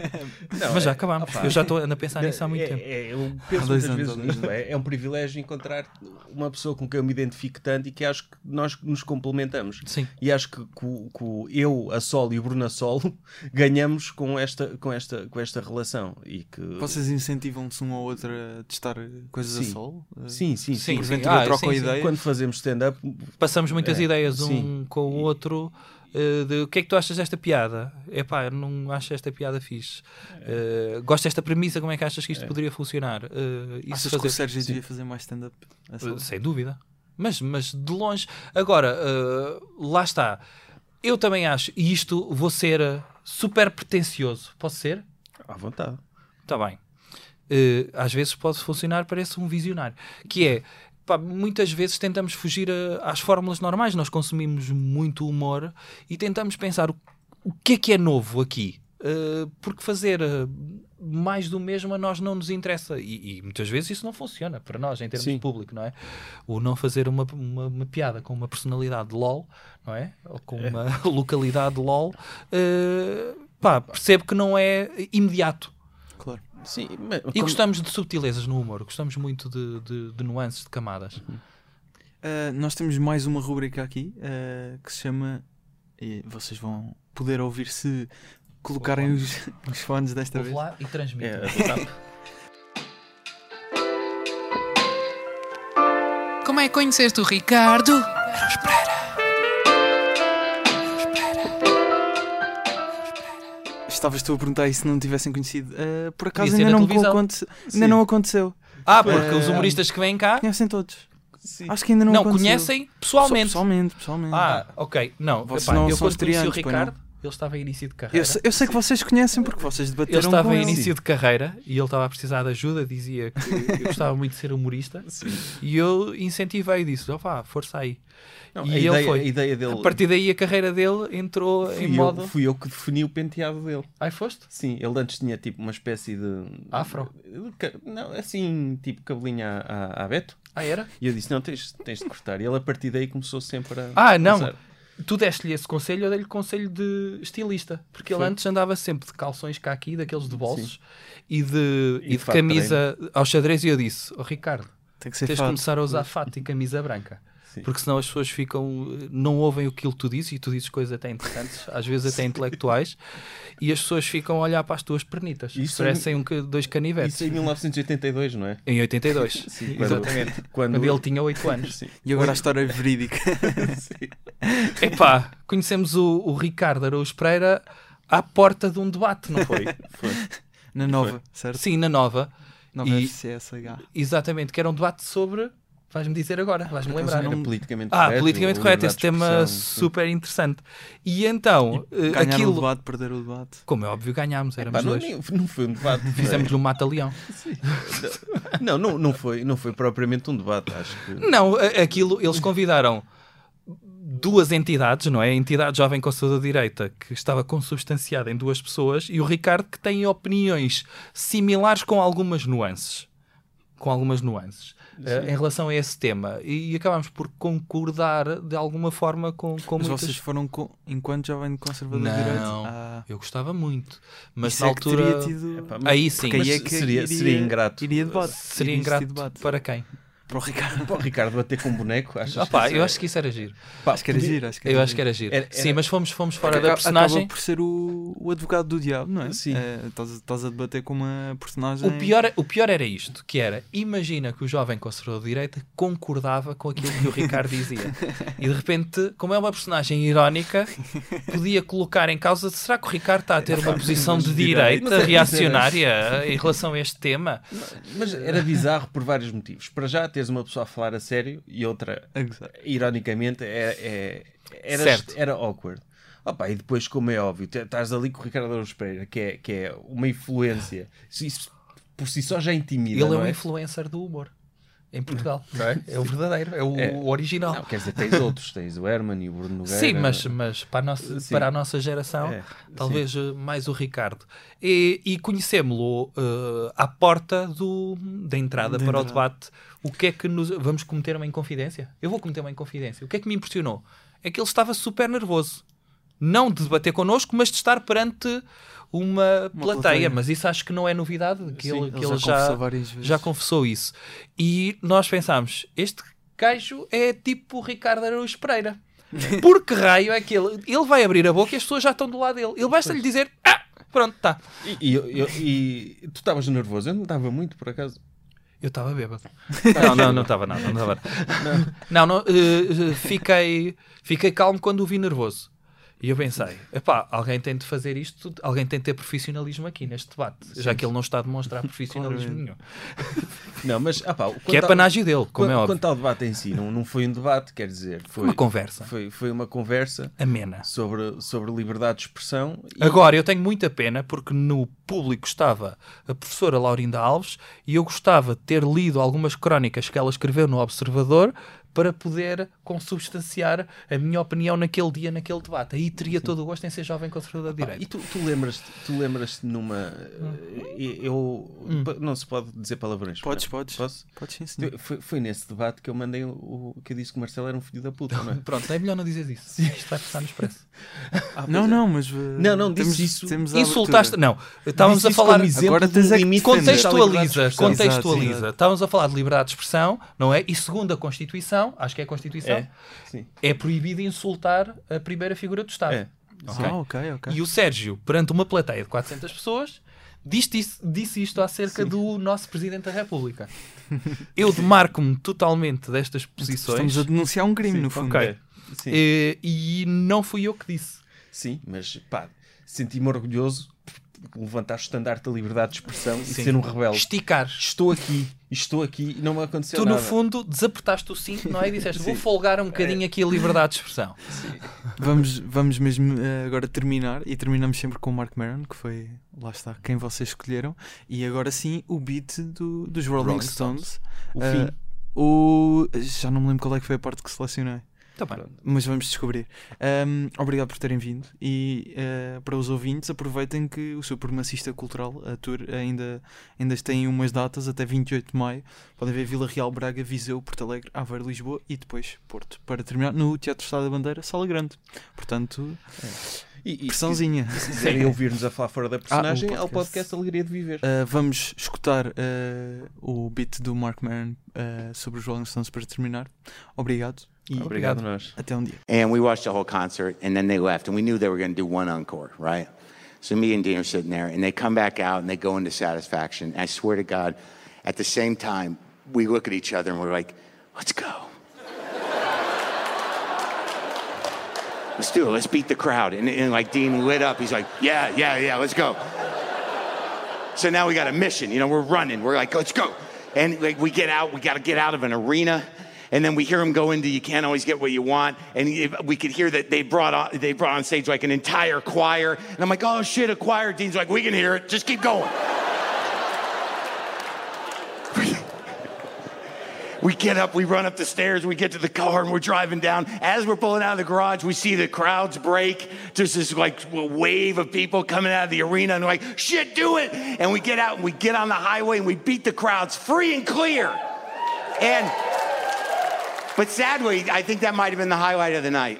Não, mas já é- acabamos. opá, Eu já estou a pensar nisso há muito é, tempo. é, eu Há penso dois muitas anos, vezes nisto. É, é um privilégio encontrar uma pessoa com quem eu me identifico tanto e que acho que nós nos complementamos. Sim. E acho que, que o- que o eu a solo e o Bruno a solo ganhamos com esta, com esta, com esta relação. E que... vocês incentivam-se um ao outro a testar coisas Sim. a solo? Eh, Sim, sim, sim. Sim, Porventura Ah, trocam sim, sim. ideias? Quando fazemos stand-up, Passamos muitas É, ideias um sim. com o outro. Eh, de o que é que tu achas desta piada? Epá, eu não acho esta piada fixe. Eh, gosto desta premissa, como é que achas que isto poderia funcionar? Isso Achas que o fazer- Sérgio sim. devia fazer mais stand-up? Uh, Sem dúvida. Mas, mas de longe. Agora, uh, lá está. Eu também acho, e isto vou ser uh, super pretencioso. Posso ser? à vontade. Está bem. Uh, às vezes pode funcionar, parece um visionário. Que é, pá, muitas vezes tentamos fugir a- às fórmulas normais. Nós consumimos muito humor e tentamos pensar o, o que é que é novo aqui. Uh, porque fazer uh, mais do mesmo a nós não nos interessa e, e muitas vezes isso não funciona para nós em termos Sim. de público, não é? O não fazer uma, uma, uma piada com uma personalidade de LOL, não é? Ou com uma localidade de LOL, uh, pá, percebo que não é imediato. Sim, mas, E como- gostamos de subtilezas no humor, gostamos muito de, de- de nuances, de camadas. Uh, nós temos mais uma rubrica aqui uh, que se chama. E vocês vão poder ouvir se colocarem os, os fones desta Ouve vez. lá e transmite. É. Como é que conheceste o Ricardo? Estavas tu a perguntar isso se não tivessem conhecido. Ah, por acaso ainda não, aconte... ainda não aconteceu. Ah, porque Eh, os humoristas que vêm cá Conhecem todos. Sim. Acho que ainda não, não, aconteceu. conhecem pessoalmente. Pessoalmente, pessoalmente. Ah, ok. Não, Vocês epá, não eu quando conheci o Ricardo, ele estava em início de eu, carreira. sei, eu sei que vocês conhecem porque vocês Ele debateram estava com em ele. início de carreira e ele estava a precisar de ajuda, dizia que eu gostava muito de ser humorista e eu incentivei disso, ó vá, força aí. Não, e a, ele ideia, foi. a ideia dele. A partir daí a carreira dele entrou fui, em eu, modo. fui eu que defini o penteado dele. Ai, foste? Sim, ele antes tinha tipo uma espécie de. Afro? Não, assim, tipo cabelinho à, à, à Beto. Ah, era? E eu disse: Não, tens, tens de cortar. E ele a partir daí começou sempre a. Ah, não. usar. Tu deste-lhe esse conselho, eu dei-lhe conselho de estilista. Porque ele antes andava sempre de calções cá aqui, daqueles de bolsos, e de, E e de de camisa ao xadrez. E eu disse: oh, Ricardo, Tem que ser tens de começar a usar fato e camisa branca. Sim. Porque senão as pessoas ficam, não ouvem aquilo que tu dizes e tu dizes coisas até interessantes, às vezes até intelectuais, e as pessoas ficam a olhar para as tuas pernitas. Isso Parecem um, ca- dois canivetes. Isso em 1982, não é? Em 82. Sim, quando- Exatamente. Quando, Quando ele tinha 8 anos. Sim. E agora a história é verídica. Epá, conhecemos o, o Ricardo Araújo Pereira à porta de um debate, não foi? Foi. Na nova, certo? Sim, na Nova. Nova E- FCSH. Exatamente, que era um debate sobre. Vais-me dizer agora, vais-me lembrar. Não- politicamente Ah, correto. politicamente correto, esse tema super interessante. E então, eh, Ganhar o aquilo, debate, perder o debate. como é óbvio, ganhámos, éramos Pá, não, dois. nem- não foi um debate. Fizemos-lhe um mata-leão. Não, não, não, foi, não foi propriamente um debate, acho que. Não, aquilo, eles convidaram duas entidades, não é? A entidade Jovem Conservador de Direita, que estava consubstanciada em duas pessoas, e o Ricardo, que tem opiniões similares com algumas nuances. Com algumas nuances. Eh, em relação a esse tema. E, acabámos por concordar de alguma forma com, com Mas muitas... vocês foram com... enquanto jovem conservador de direito? Não, Ah, eu gostava muito. Mas isso na é altura... tido... Epá, mas- Aí sim, Mas é que seria- iria, seria ingrato. Iria debate. seria Iria existir ingrato debate. para quem? Para o Ricardo. Pá, o Ricardo bater com um boneco, achas Ah isso eu é- acho que isso era giro. Pá, Acho que era podia- giro, acho que era Eu acho que era giro. Era- Sim, era- mas fomos, fomos fora Acaba- da personagem. Acaba por ser o, o advogado do diabo, não é? Sim. É, Estás estás a debater com uma personagem. O pior, o pior era isto, que era, imagina que o jovem conservador de direita concordava com aquilo que o Ricardo dizia. E de repente, como é uma personagem irónica, podia colocar em causa, será que o Ricardo está a ter uma posição de direita é- reacionária em relação a este tema? Mas era bizarro por vários motivos. Para já, teres uma pessoa a falar a sério e outra, gozar. ironicamente, é, é- era, Certo. era awkward. Opa, e depois, como é óbvio, estás ali com o Ricardo Araújo Pereira, que é, que é uma influência. Isso, isso por si só já intimida, Ele é um é? influencer do humor. Em Portugal, é? É o verdadeiro, é o É. original. Não, quer dizer, tens outros. Tens o Herman e o Bruno Nogueira. Sim, mas, mas para, a nossa, Sim. para a nossa geração, É, talvez eh, mais o Ricardo. E, e conhecemos-lo eh, à porta do, da entrada Da para o entrada. debate. O que é que nos. Vamos cometer uma inconfidência? Eu vou cometer uma inconfidência. O que é que me impressionou? É que ele estava super nervoso. Não de debater connosco, mas de estar perante uma, Uma plateia. plateia. Mas isso acho que não é novidade, que Sim, ele, que Ele ele já já, confessou já confessou isso. E nós pensámos, este gajo é tipo o Ricardo Araújo Pereira. Por que raio é que ele, ele vai abrir a boca e as pessoas já estão do lado dele. Ele basta-lhe dizer, ah, pronto, tá. E, e, e tu estavas nervoso? Eu não estava muito, por acaso. Eu estava bêbado. Não, não, não estava nada. Não, nada. não, não, eh, eh, fiquei, fiquei calmo quando o vi nervoso. E eu pensei, epá, alguém tem de fazer isto, alguém tem de ter profissionalismo aqui neste debate, já que ele não está a demonstrar profissionalismo nenhum. Não, mas, ah pá, Que é panágio dele, como quanto, é óbvio. Quanto ao debate em si, não, não foi um debate, quer dizer, foi Uma conversa. Foi, foi uma conversa Amena. sobre, sobre liberdade de expressão. E, Agora, eu tenho muita pena porque no público estava a professora Laurinda Alves e eu gostava de ter lido algumas crónicas que ela escreveu no Observador para poder consubstanciar a minha opinião naquele dia, naquele debate. Aí teria todo o gosto em ser jovem conservador de pá, direito. e tu, tu lembras-te tu lembras numa. eh, Eu. Não se pode dizer palavrões. Podes, não é? podes. Posso? Pode sim, senhor. Foi, foi nesse debate que eu mandei o, que eu disse que o Marcelo era um filho da puta, não é? Pronto, é melhor não dizer isso. Isto vai passar no expresso. Não, não, mas. uh, Não, não, disse temos, isso. Temos a Insultaste. Não, estávamos a falar. como exemplo Agora do tens é que limite Contextualiza, contextualiza. Exato, exato. Estávamos a falar de liberdade de expressão, não é? E segundo a Constituição, acho que é a Constituição, É, sim. é proibido insultar a primeira figura do Estado. É. Ok? Ah, ok, ok. E o Sérgio, perante uma plateia de 400 pessoas, disse, isto- disse isto acerca do nosso Presidente da República. Eu demarco-me totalmente destas posições Estamos a denunciar um crime, no fundo. ok. Sim. eh, e não fui eu que disse. Sim, mas pá, senti-me orgulhoso levantar o estandarte da liberdade de expressão e Sim. ser um rebelde. Esticar. Estou aqui, estou aqui e não me aconteceu Tu, nada. no fundo, desapertaste o cinto, não é? E disseste, vou folgar um bocadinho aqui a liberdade de expressão. Vamos, vamos mesmo eh, agora terminar e terminamos sempre com o Mark Maron, que foi, lá está, quem vocês escolheram. E agora sim, o beat do- dos Rolling, Rolling Stones. O Eh, fim. o... Já não me lembro qual é que foi a parte que selecionei. Tá bem. Mas vamos descobrir. Ahm, obrigado por terem vindo. E eh, para os ouvintes, aproveitem que o Supremacista Cultural, a tour, ainda, ainda tem umas datas até 28 de maio. Podem ver Vila Real, Braga, Viseu, Porto Alegre, Aveiro, Lisboa e depois Porto. Para terminar no Teatro Estado da Bandeira, Sala Grande. Portanto, E, e se pressãozinha. se quiserem ouvir-nos a falar fora da personagem, o há o podcast. podcast Alegria de Viver. Uh, vamos escutar uh, o beat do Mark Maron uh, sobre os Rolling Stones para terminar. Obrigado e Obrigado, nós. até um dia. And we watched the whole concert, and then they left, and we knew they were going to do one encore, right? So me and Dean are sitting there, and they come back out and they go into satisfaction. And I swear to God, at the same time, we look at each other and we're like, let's go. let's do it. Let's beat the crowd. And, and like Dean lit up. He's like, yeah, yeah, yeah, let's go. So now we got a mission. You know, we're running. We're like, let's go. And like we get out, we got to get out of an arena. And then we hear him go into "You Can't Always Get What You Want," and we could hear that they brought on they brought on stage like an entire choir. And I'm like, "Oh shit, a choir!" Dean's like, "We can hear it. Just keep going." We get up, we run up the stairs, we get to the car, and we're driving down. As we're pulling out of the garage, we see the crowds break. There's this like wave of people coming out of the arena, and we're like, shit, do it. And we get out and we get on the highway and we beat the crowds free and clear. And, but sadly, I think that might have been the highlight of the night.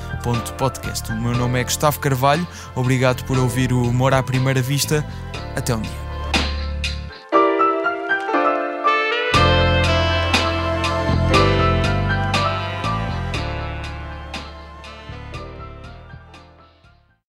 podcast. O meu nome é Gustavo Carvalho, obrigado por ouvir o Humor à Primeira Vista. Até um dia.